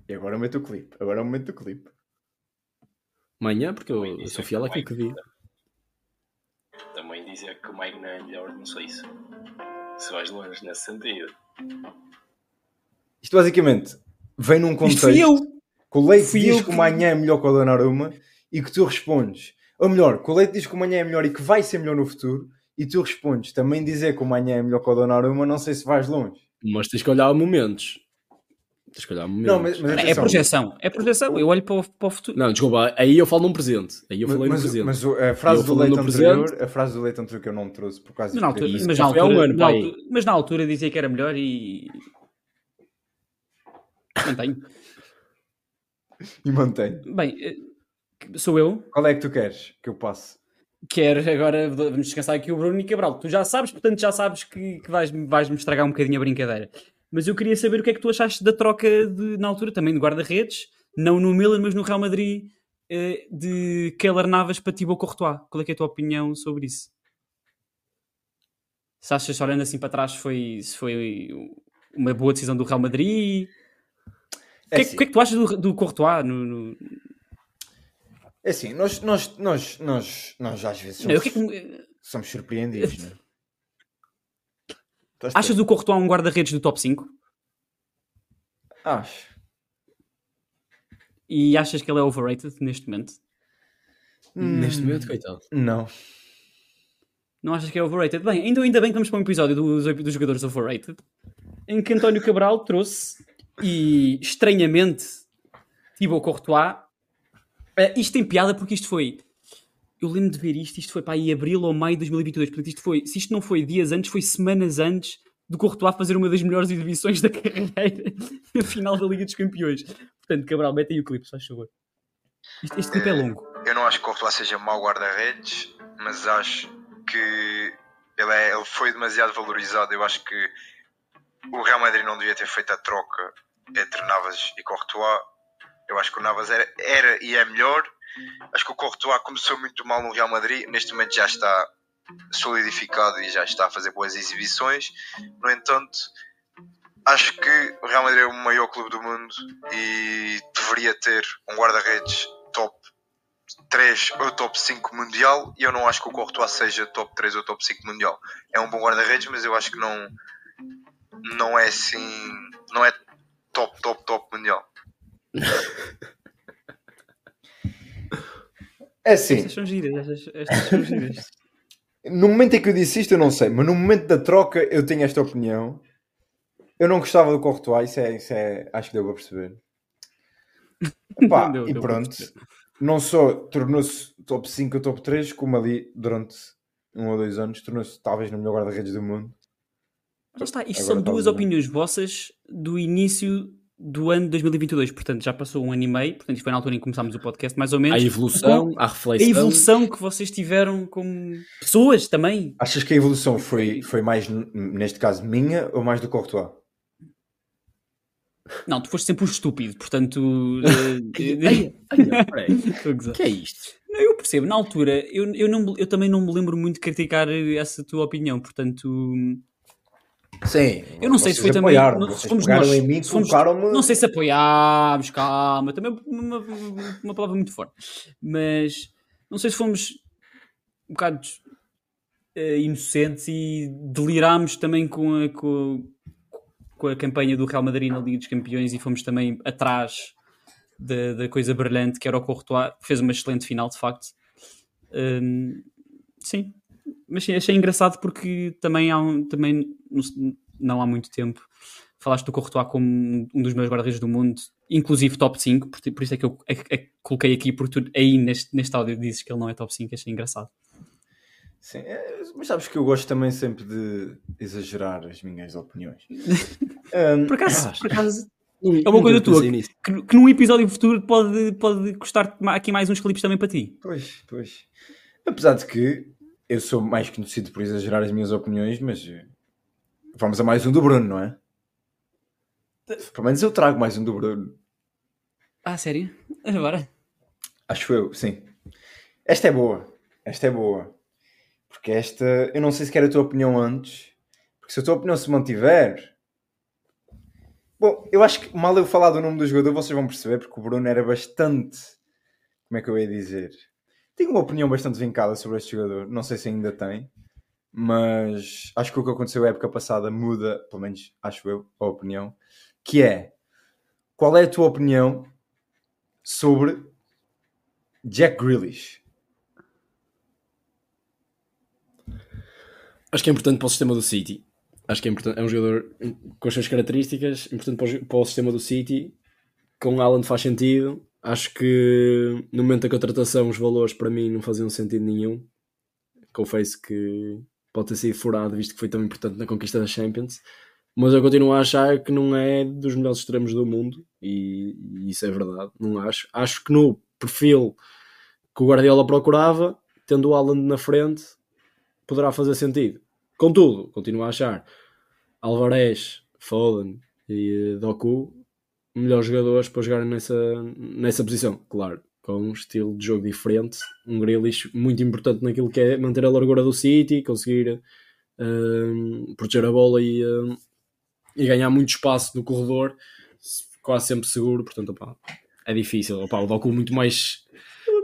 E agora é o momento do clipe. Agora é o momento do clipe. Manhã, porque eu, eu sou fiel àquilo que vi. Também dizer que o Magna é melhor, não sei se, se vais longe nesse sentido. Isto basicamente vem num contexto que o Leite diz que, que o Manhã é melhor que o Donnarumma e que tu respondes, ou melhor, que o Leite diz que o Manhã é melhor e que vai ser melhor no futuro e tu respondes, também dizer que o Manhã é melhor que o Donnarumma, não sei se vais longe. Mas tens que olhar momentos. Tens que olhar momentos. Não, mas, mas é projeção. É projeção. Eu olho para o, para o, futuro. Não, desculpa. Aí eu falo num presente. Aí eu falei mas, no presente. Mas a frase do Leite anterior, a frase do Leite anterior que eu não trouxe por causa mas na altura, mas, na altura, um ano, na altura, mas na altura dizia que era melhor e Mantenho. e mantenho. Bem, eh, sou eu. Qual é que tu queres que eu passe? Quero agora, vamos descansar aqui o Bruno e Cabral. Tu já sabes, portanto já sabes que, que vais, vais-me estragar um bocadinho a brincadeira. Mas eu queria saber o que é que tu achaste da troca de, na altura também de guarda-redes, não no Milan, mas no Real Madrid, eh, de Keller Navas para Thibaut Courtois. Qual é, é a tua opinião sobre isso? Se achas, olhando assim para trás, foi, se foi uma boa decisão do Real Madrid? O é que, assim, que, é que tu achas do, do Courtois? No, no... É assim, nós, nós, nós, nós, nós às vezes somos, não, que... somos surpreendidos, não é? Achas o Courtois um guarda-redes do top 5? Acho. E achas que ele é overrated neste momento? Hum, neste momento, coitado. Não. Não achas que é overrated? Bem, ainda, ainda bem que vamos para um episódio dos, dos jogadores overrated, em que António Cabral trouxe e estranhamente, Thibaut Courtois, uh, isto tem piada porque isto foi. Eu lembro de ver isto, isto foi para aí abril ou maio de 2022. Portanto, isto foi, se isto não foi dias antes, foi semanas antes do Courtois fazer uma das melhores exibições da carreira na final da Liga dos Campeões. Portanto, Cabral, mete aí o clipe, se faz favor. Este, este clipe é longo. Eu não acho que o Courtois seja mau guarda-redes, mas acho que ele, é, ele foi demasiado valorizado. Eu acho que o Real Madrid não devia ter feito a troca entre Navas e Courtois. Eu acho que o Navas era, era e é melhor. Acho que o Courtois começou muito mal no Real Madrid. Neste momento já está solidificado e já está a fazer boas exibições. No entanto, acho que o Real Madrid é o maior clube do mundo e deveria ter um guarda-redes top 3 ou top 5 mundial e eu não acho que o Courtois seja top 3 ou top 5 mundial. É um bom guarda-redes, mas eu acho que não não é assim, não é top, top, top mundial. É assim, Estas são giras, estas, estas são giras. no momento em que eu disse isto, eu não sei, mas no momento da troca, eu tenho esta opinião. Eu não gostava do Courtois, isso é, isso é acho que deu para perceber. Epá, Deu- e deu pronto, perceber. não só tornou-se top 5 ou top 3, como ali durante um ou dois anos, tornou-se talvez no melhor guarda-redes do mundo. Mas está, isto Agora são duas opiniões vossas do início do ano de 2022. Portanto, já passou um ano e meio. Portanto, isto foi na altura em que começámos o podcast, mais ou menos. evolução, há A reflexão. evolução que vocês tiveram como pessoas também. Achas que a evolução foi, foi mais, neste caso, minha ou mais do Courtois? Não, tu foste sempre um estúpido, portanto. eh, Ai, ai, peraí, Estou a gozar. O que é isto? Não, eu percebo, na altura, eu, eu, não, eu também não me lembro muito de criticar essa tua opinião, portanto. Sim. Eu não sei se foi também. se fomos nós, em mim, se fomos-. Não sei se apoiámos, calma, também uma, uma palavra muito forte. Mas não sei se fomos um bocado eh, inocentes e delirámos também com a, com, com a campanha do Real Madrid na Liga dos Campeões e fomos também atrás da, da coisa brilhante que era o Courtois, que fez uma excelente final, de facto. Hum, sim, mas sim, achei engraçado porque também, há um, também não, não há muito tempo falaste do Courtois como um dos meus guarda-redes do mundo, inclusive top 5, por, por isso é que eu é- é- coloquei aqui, porque tu aí neste, neste áudio dizes que ele não é top 5, achei engraçado. Sim, é, mas sabes que eu gosto também sempre de exagerar as minhas opiniões. Ahm, Por acaso, por acaso É uma coisa tua. que, que num episódio futuro pode, pode custar aqui mais uns clipes também para ti. Pois, pois. Apesar de que eu sou mais conhecido por exagerar as minhas opiniões, mas eh, vamos a mais um do Bruno, não é? Pelo menos eu trago mais um do Bruno. Ah, sério? Agora? Acho eu, sim. Esta é boa. Esta é boa. Porque esta, eu não sei se quer a tua opinião antes. Porque se a tua opinião se mantiver. Bom, eu acho que mal eu falar do nome do jogador, vocês vão perceber, porque o Bruno era bastante. Como é que eu ia dizer? Tenho uma opinião bastante vincada sobre este jogador. Não sei se ainda tem. Mas acho que o que aconteceu a época passada muda, pelo menos acho eu, a opinião. Que é. Qual é a tua opinião sobre Jack Grealish? Acho que é importante para o sistema do City. Acho que é importante. É um jogador com as suas características, importante para o, para o sistema do City. Com o Alan faz sentido. Acho que no momento da contratação os valores para mim não faziam sentido nenhum. Confesso que pode ter sido furado, visto que foi tão importante na conquista da Champions. Mas eu continuo a achar que não é dos melhores extremos do mundo. E, e isso é verdade. Não acho. Acho que no perfil que o Guardiola procurava, tendo o Alan na frente, poderá fazer sentido. Contudo, continuo a achar Alvarez, Foden e eh, Doku melhores jogadores para jogarem nessa, nessa posição. Claro, com um estilo de jogo diferente. Um Grealish muito importante naquilo que é manter a largura do City, conseguir hum, proteger a bola e, hum, e ganhar muito espaço no corredor, quase sempre seguro. Portanto, opá, é difícil. Opá, o Doku muito mais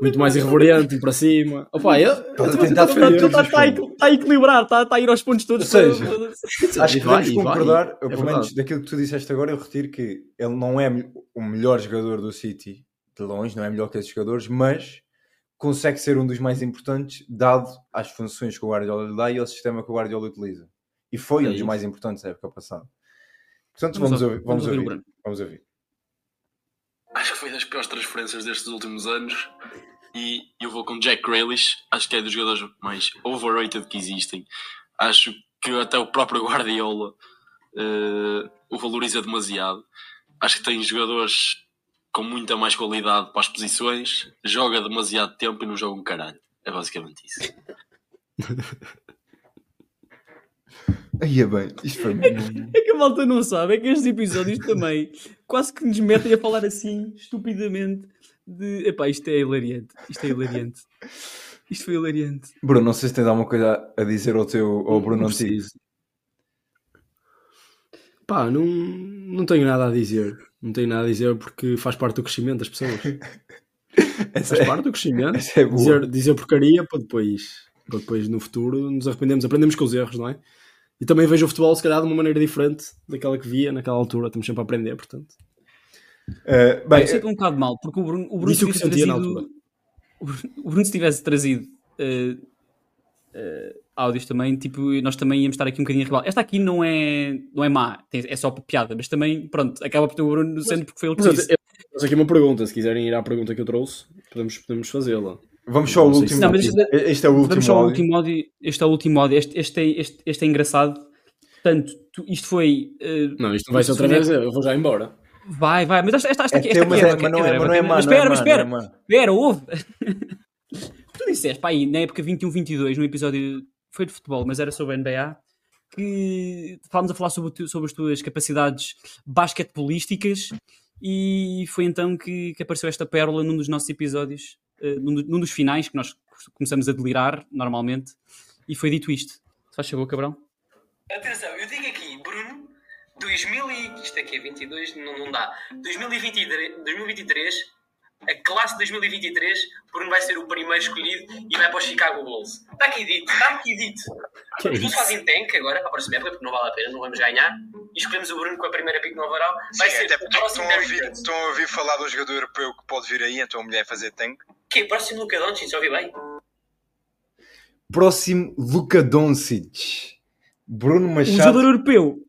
muito mais irreverente para cima. Opá, eu, Estás a tentar defender os Está a pontos. tá a equilibrar, está a ir aos pontos todos. Ou seja, para- Acho que vai, podemos e concordar, É eu, pelo verdade. menos daquilo que tu disseste agora, eu retiro que ele não é o melhor jogador do City, de longe, não é melhor que esses jogadores, mas consegue ser um dos mais importantes, dado as funções que o Guardiola lhe dá e ao sistema que o Guardiola utiliza. E foi É um dos mais importantes da época passada. Portanto, Vamos vamos, ouvir- ouvir, vamos, vamos ouvir o vamos ouvir. Acho que foi das piores transferências destes últimos anos. E eu vou com Jack Grealish. Acho que é dos jogadores mais overrated que existem. Acho que até o próprio Guardiola eh, o valoriza demasiado. Acho que tem jogadores com muita mais qualidade para as posições. Joga demasiado tempo e não joga um caralho. É basicamente isso. Aí é bem, isto foi É que a malta não sabe, é que estes episódios também quase que nos metem a falar assim, estupidamente, de epá, isto é hilariante, isto é hilariante. Isto foi hilariante. Bruno, não sei se tens alguma coisa a dizer ao teu ao Bruno Não Antigo. Pá, não, não tenho nada a dizer. Não tenho nada a dizer porque faz parte do crescimento das pessoas. Essa Faz é, parte do crescimento. é. Dizer, dizer porcaria para depois, para depois no futuro nos arrependemos. Aprendemos com os erros, não é? E também vejo o futebol, se calhar, de uma maneira diferente daquela que via naquela altura. Estamos sempre a aprender, portanto. Uh, Bem, eu sinto um bocado mal, porque o Bruno, o Bruno se tivesse na trazido- altura. o Bruno- se tivesse trazido eh, eh, áudios também, tipo, nós também íamos estar aqui um bocadinho a rival. Esta aqui não é, não é má, é só piada, mas também, pronto, acaba por ter o Bruno sendo porque foi ele que Mas disse. faço aqui uma pergunta. Se quiserem ir à pergunta que eu trouxe, podemos, podemos fazê-la. Vamos só ao último. Não, mas este- este é o último Vamos só ao último áudio. Este é o último áudio. Este, este, é, este, este é engraçado. Portanto, tu- isto foi. eh, Não, isto não vai ser outra vez. Eu vou já embora. vai, vai, mas esta, esta, esta É esta mas aqui é- é, mas não é- é má, Mas é espera, mas espera, é espera, ouve. tu disseste, pá, aí, na época 21-22, no episódio, foi de futebol, mas era sobre a NBA, que estávamos a falar sobre, sobre as tuas capacidades basquetebolísticas e foi então que, que apareceu esta pérola num dos nossos episódios, num, do- num dos finais, que nós começamos a delirar normalmente, e foi dito isto. Se faz favor, Cabrão. Atenção, eu digo aqui, Bruno, 2000 e... Isto aqui é 22, não, não dá. 2023, 2023, a classe de 2023, Bruno vai ser o primeiro escolhido e vai para os Chicago Bulls. Está aqui dito, está aqui dito. Que é Os Bulls fazem tank agora para a próxima época, porque não vale a pena, não vamos ganhar. E escolhemos o Bruno com a primeira pick no overall. Vai Sim, ser até o porque próximo estão a, ouvir, estão a ouvir falar do jogador europeu que pode vir aí, então a mulher fazer tank. Que próximo Luca Doncic, ouvi bem? Próximo, Luka Doncic. Bruno O Machado. jogador europeu.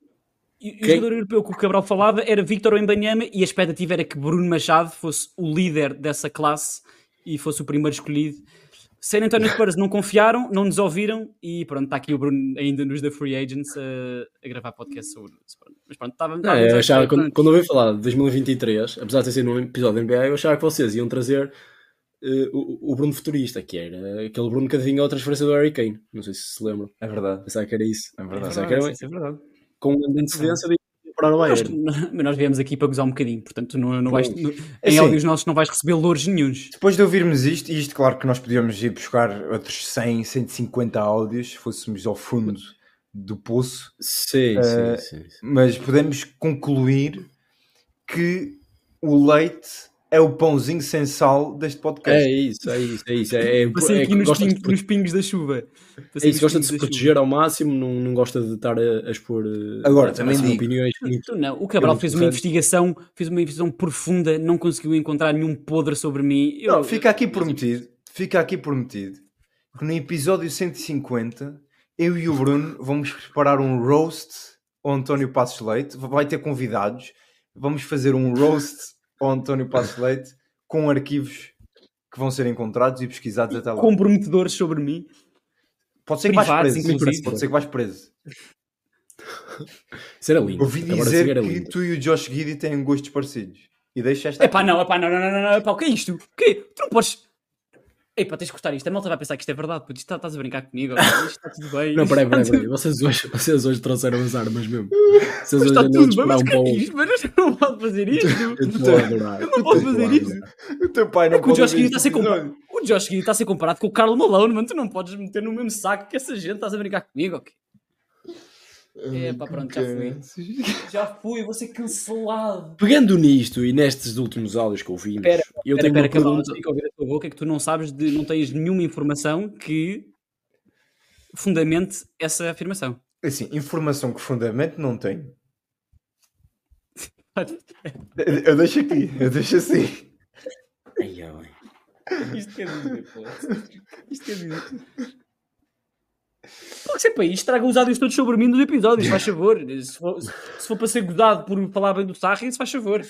E O jogador europeu que o Cabral falava era Victor Wembanyama e a expectativa era que Bruno Machado fosse o líder dessa classe e fosse o primeiro escolhido. San Antonio Spurs não confiaram, não nos ouviram e pronto, está aqui o Bruno ainda nos da Free Agents a, a gravar podcast sobre isso. Mas pronto, estava Não, eu achava, quando, quando eu ouvi falar de 2023, apesar de ter sido um episódio da NBA, eu achava que vocês iam trazer eh, o, o Bruno futurista, que era aquele Bruno que adivinhou a transferência do Harry Kane. Não sei se se lembram. É verdade. Pensava que era isso. É verdade. Pensava que era Isso é verdade. Com uma antecedência de parar o Nós, Bayern. mas nós viemos aqui para gozar um bocadinho, portanto não, não vais, no- em Assim, áudios nossos não vais receber louros nenhuns. Depois de ouvirmos isto, e isto claro que nós podíamos ir buscar outros 100, 150 áudios, se fôssemos ao fundo do poço, Sim, Eh, sim, sim. sim. mas podemos concluir que o leite é o pãozinho sem sal deste podcast. É isso, é isso, é isso. É, é, Passei é, aqui nos, gosta de nos pingos da chuva. É Passei isso, nos gosta de se proteger ao máximo, não, não gosta de estar a, a expor eh, Agora, a também digo- opiniões. Tu não, o Cabral muito fez uma investigação, fez uma investigação profunda, não conseguiu encontrar nenhum podre sobre mim. Eu, Não, fica aqui prometido, fica aqui prometido que no episódio 150 eu e o Bruno vamos preparar um roast ao António Passos Leite, vai ter convidados, vamos fazer um roast ao António Passos Leite com arquivos que vão ser encontrados e pesquisados até lá. comprometedores sobre mim. Pode ser que vais preso, inclusive. pode ser que vais preso. Isso era lindo. Ouvi dizer era que lindo. tu e o Josh Giddy têm gostos parecidos. E deixa esta Epá, não, epá, não, não, não, não, não, epá, o que é isto? O quê? Tu não podes... Epá, tens de cortar isto, a malta vai pensar que isto é verdade, puto, isto está- estás a brincar comigo, isto está tudo bem. Não, peraí, peraí, peraí. Vocês hoje, vocês hoje trouxeram as armas mesmo. Vocês hoje Está tudo bem, mas um o que é pouco. isto? Mas eu não posso fazer isto. Eu. Eu não posso fazer isto. O teu pai não É pode este comparado. episódio. O Josh Giddy está a ser comparado com o Carl Malone, mano. Tu não podes meter no mesmo saco que essa gente. Estás a brincar comigo, ok? É pá, pronto, já fui. Já fui, vou ser cancelado. Pegando nisto e nestes últimos áudios que ouvimos, Espera, eu Espera, tenho espera, uma pergunta. que ouvir a tua boca que tu não sabes, de, não tens nenhuma informação que fundamente essa afirmação. Assim, informação que fundamento não tenho. Eu eu deixo aqui, eu deixo assim. Ai, ai. Isto quer dizer, pô. Isto quer dizer. Pode ser para isto, traga os áudios todos sobre mim nos episódios, faz favor. Se for, se for para ser godado por falar bem do Sarri, se faz favor.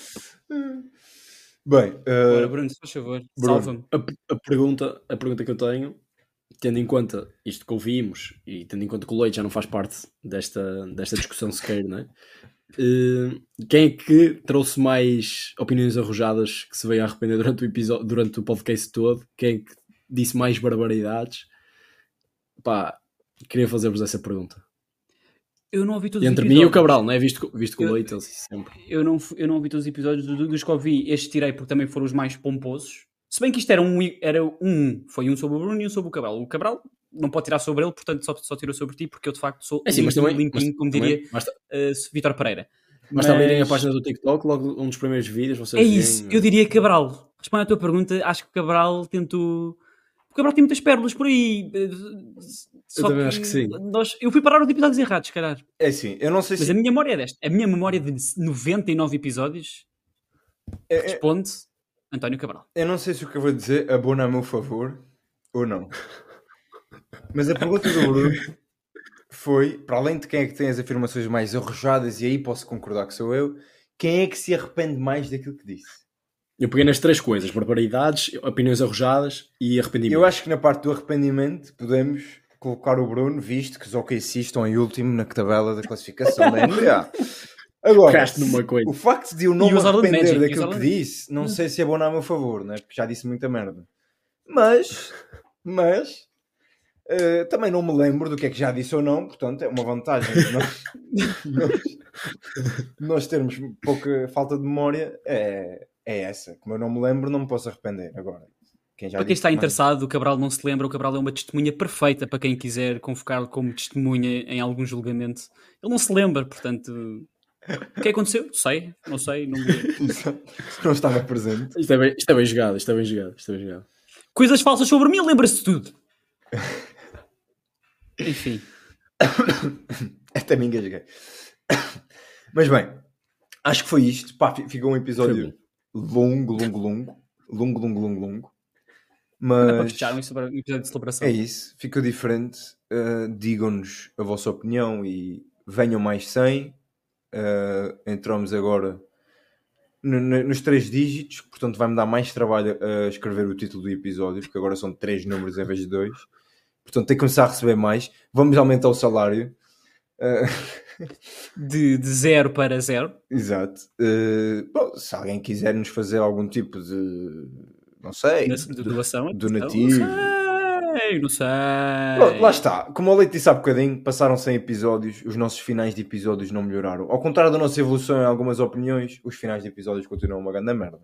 Bem, uh, Bora, Bruno, se faz favor, salva-me. A, a pergunta, a pergunta que eu tenho, tendo em conta isto que ouvimos e tendo em conta que o Leite já não faz parte desta, desta discussão sequer, não é? Eh, quem é que trouxe mais opiniões arrojadas que se veio a arrepender durante o, episódio, durante o podcast todo? Quem é que disse mais barbaridades? Pá, queria fazer-vos essa pergunta. Eu não ouvi todos E os entre mim e o episódios. Cabral, não é? Visto, visto que o Leite sempre. Eu não, eu não ouvi todos os episódios do- dos que ouvi. Estes tirei porque também foram os mais pomposos. Se bem que isto era um, era um, foi um sobre o Bruno e um sobre o Cabral. O Cabral não pode tirar sobre ele, portanto só, só tirou sobre ti, porque eu de facto sou É sim, mas também- limpinho, mas como também- diria basta- uh, Vitor Pereira. Basta abrirem a Mas- página do TikTok, logo um dos primeiros vídeos. Vocês É isso, veem, eu diria Cabral. Respondendo à tua pergunta, acho que o Cabral tentou. O Cabral tem muitas pérolas por aí. Só também acho que sim. Nós... Eu fui parar os episódios errados, se calhar. É assim, eu não sei Mas se. a minha memória é desta. A minha memória de 99 episódios é- é- responde António Cabral. Eu não sei se o que eu vou dizer abona a meu favor ou não. Mas a pergunta do Bruno foi, para além de quem é que tem as afirmações mais arrojadas, e aí posso concordar que sou eu, quem é que se arrepende mais daquilo que disse? Eu peguei nas três coisas: barbaridades, opiniões arrojadas e arrependimento. Eu acho que na parte do arrependimento podemos colocar o Bruno, visto que os OKC estão em último na tabela da classificação da NBA. Agora, Tocaste numa coisa. o facto de eu não me arrepender daquilo que disse, não sei se é bom a meu favor, né? porque já disse muita merda. Mas, mas, eh, também não me lembro do que é que já disse ou não, portanto é uma vantagem nós, nós, nós termos pouca falta de memória, é, é essa. Como eu não me lembro, não me posso arrepender. Agora, quem já Para quem está mais- interessado, o Cabral não se lembra, o Cabral é uma testemunha perfeita para quem quiser convocá-lo como testemunha em algum julgamento. Ele não se lembra, portanto. O que aconteceu? Sei, não sei, não me... não estava presente. Isto é, bem, isto é bem jogado, isto é bem jogado, isto é bem jogado. Coisas falsas sobre mim, lembra-se de tudo. Enfim. Até me engasguei. Mas bem, acho que foi isto. Pá, fi- ficou um episódio longo, longo, longo. Longo, longo, longo, longo. Não é para Mas fechar um um episódio de celebração. é isso. Ficou diferente. Uh, Digam-nos a vossa opinião e venham mais 100. Uh, entramos agora no- no- nos três dígitos, portanto vai-me dar mais trabalho a escrever o título do episódio, porque agora são três números em vez de dois. Portanto, tem que começar a receber mais. Vamos aumentar o salário. Uh, De, de zero para zero. Exato. Uh, bom, se alguém quiser nos fazer algum tipo de. Não sei. De, doação. donativo. Não sei, não sei. Pronto, lá está. Como o Leite disse há bocadinho, passaram 100 episódios, os nossos finais de episódios não melhoraram. Ao contrário da nossa evolução em algumas opiniões, os finais de episódios continuam uma grande merda.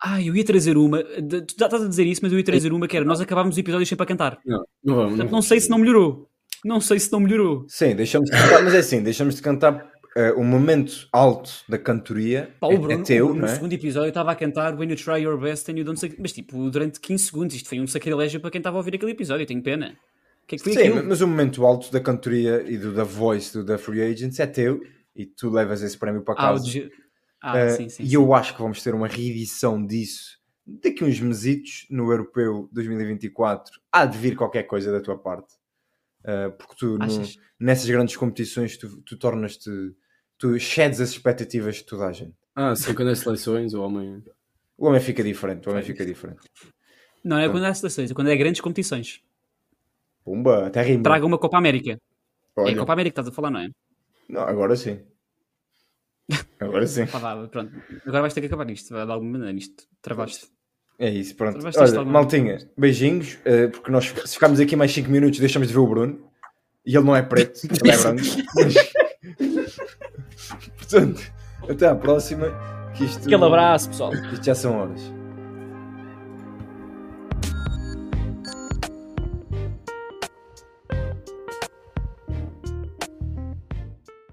Ah, eu ia trazer uma. Tu estás a dizer isso, mas eu ia trazer uma que era nós acabámos o episódio sempre a cantar. Não, não vamos. Portanto, não sei se não melhorou. Não sei se não melhorou. Sim, deixamos de cantar, mas é assim, deixamos de cantar uh, o momento alto da cantoria. Pá, é, o Bruno, é teu, no é? segundo episódio eu estava a cantar When You Try Your Best and You Don't. Mas tipo, durante 15 segundos, isto foi um sacrilégio para quem estava a ouvir aquele episódio, eu tenho pena. Que é que Sim, aquilo? mas o momento alto da cantoria e do da voice do da Free Agents é teu e tu levas esse prémio para Ah, casa. de- ah Uh, sim, sim. e sim. eu acho que vamos ter uma reedição disso daqui uns mesitos no Europeu 2024. Há de vir qualquer coisa da tua parte. Uh, porque tu, no- nessas grandes competições, tu, tu tornas-te. Tu shedes as expectativas de toda a gente. Ah, sim, quando é seleções, o homem. O homem fica diferente. O homem fica diferente. Não é quando é seleções, é quando é grandes competições. Pumba, até rima. Traga uma Copa América. É Olha. a Copa América que estás a falar, não é? Não, agora sim. Agora sim. Pá, vá, pronto. Agora vais ter que acabar isto, de alguma maneira. Isto travaste. É isso, pronto. Olha, maltinha, beijinhos, uh, porque nós se ficarmos aqui mais 5 minutos deixamos de ver o Bruno. E ele não é preto, ele é branco. Portanto, até à próxima. Que isto, Aquele abraço, pessoal. Isto já são horas.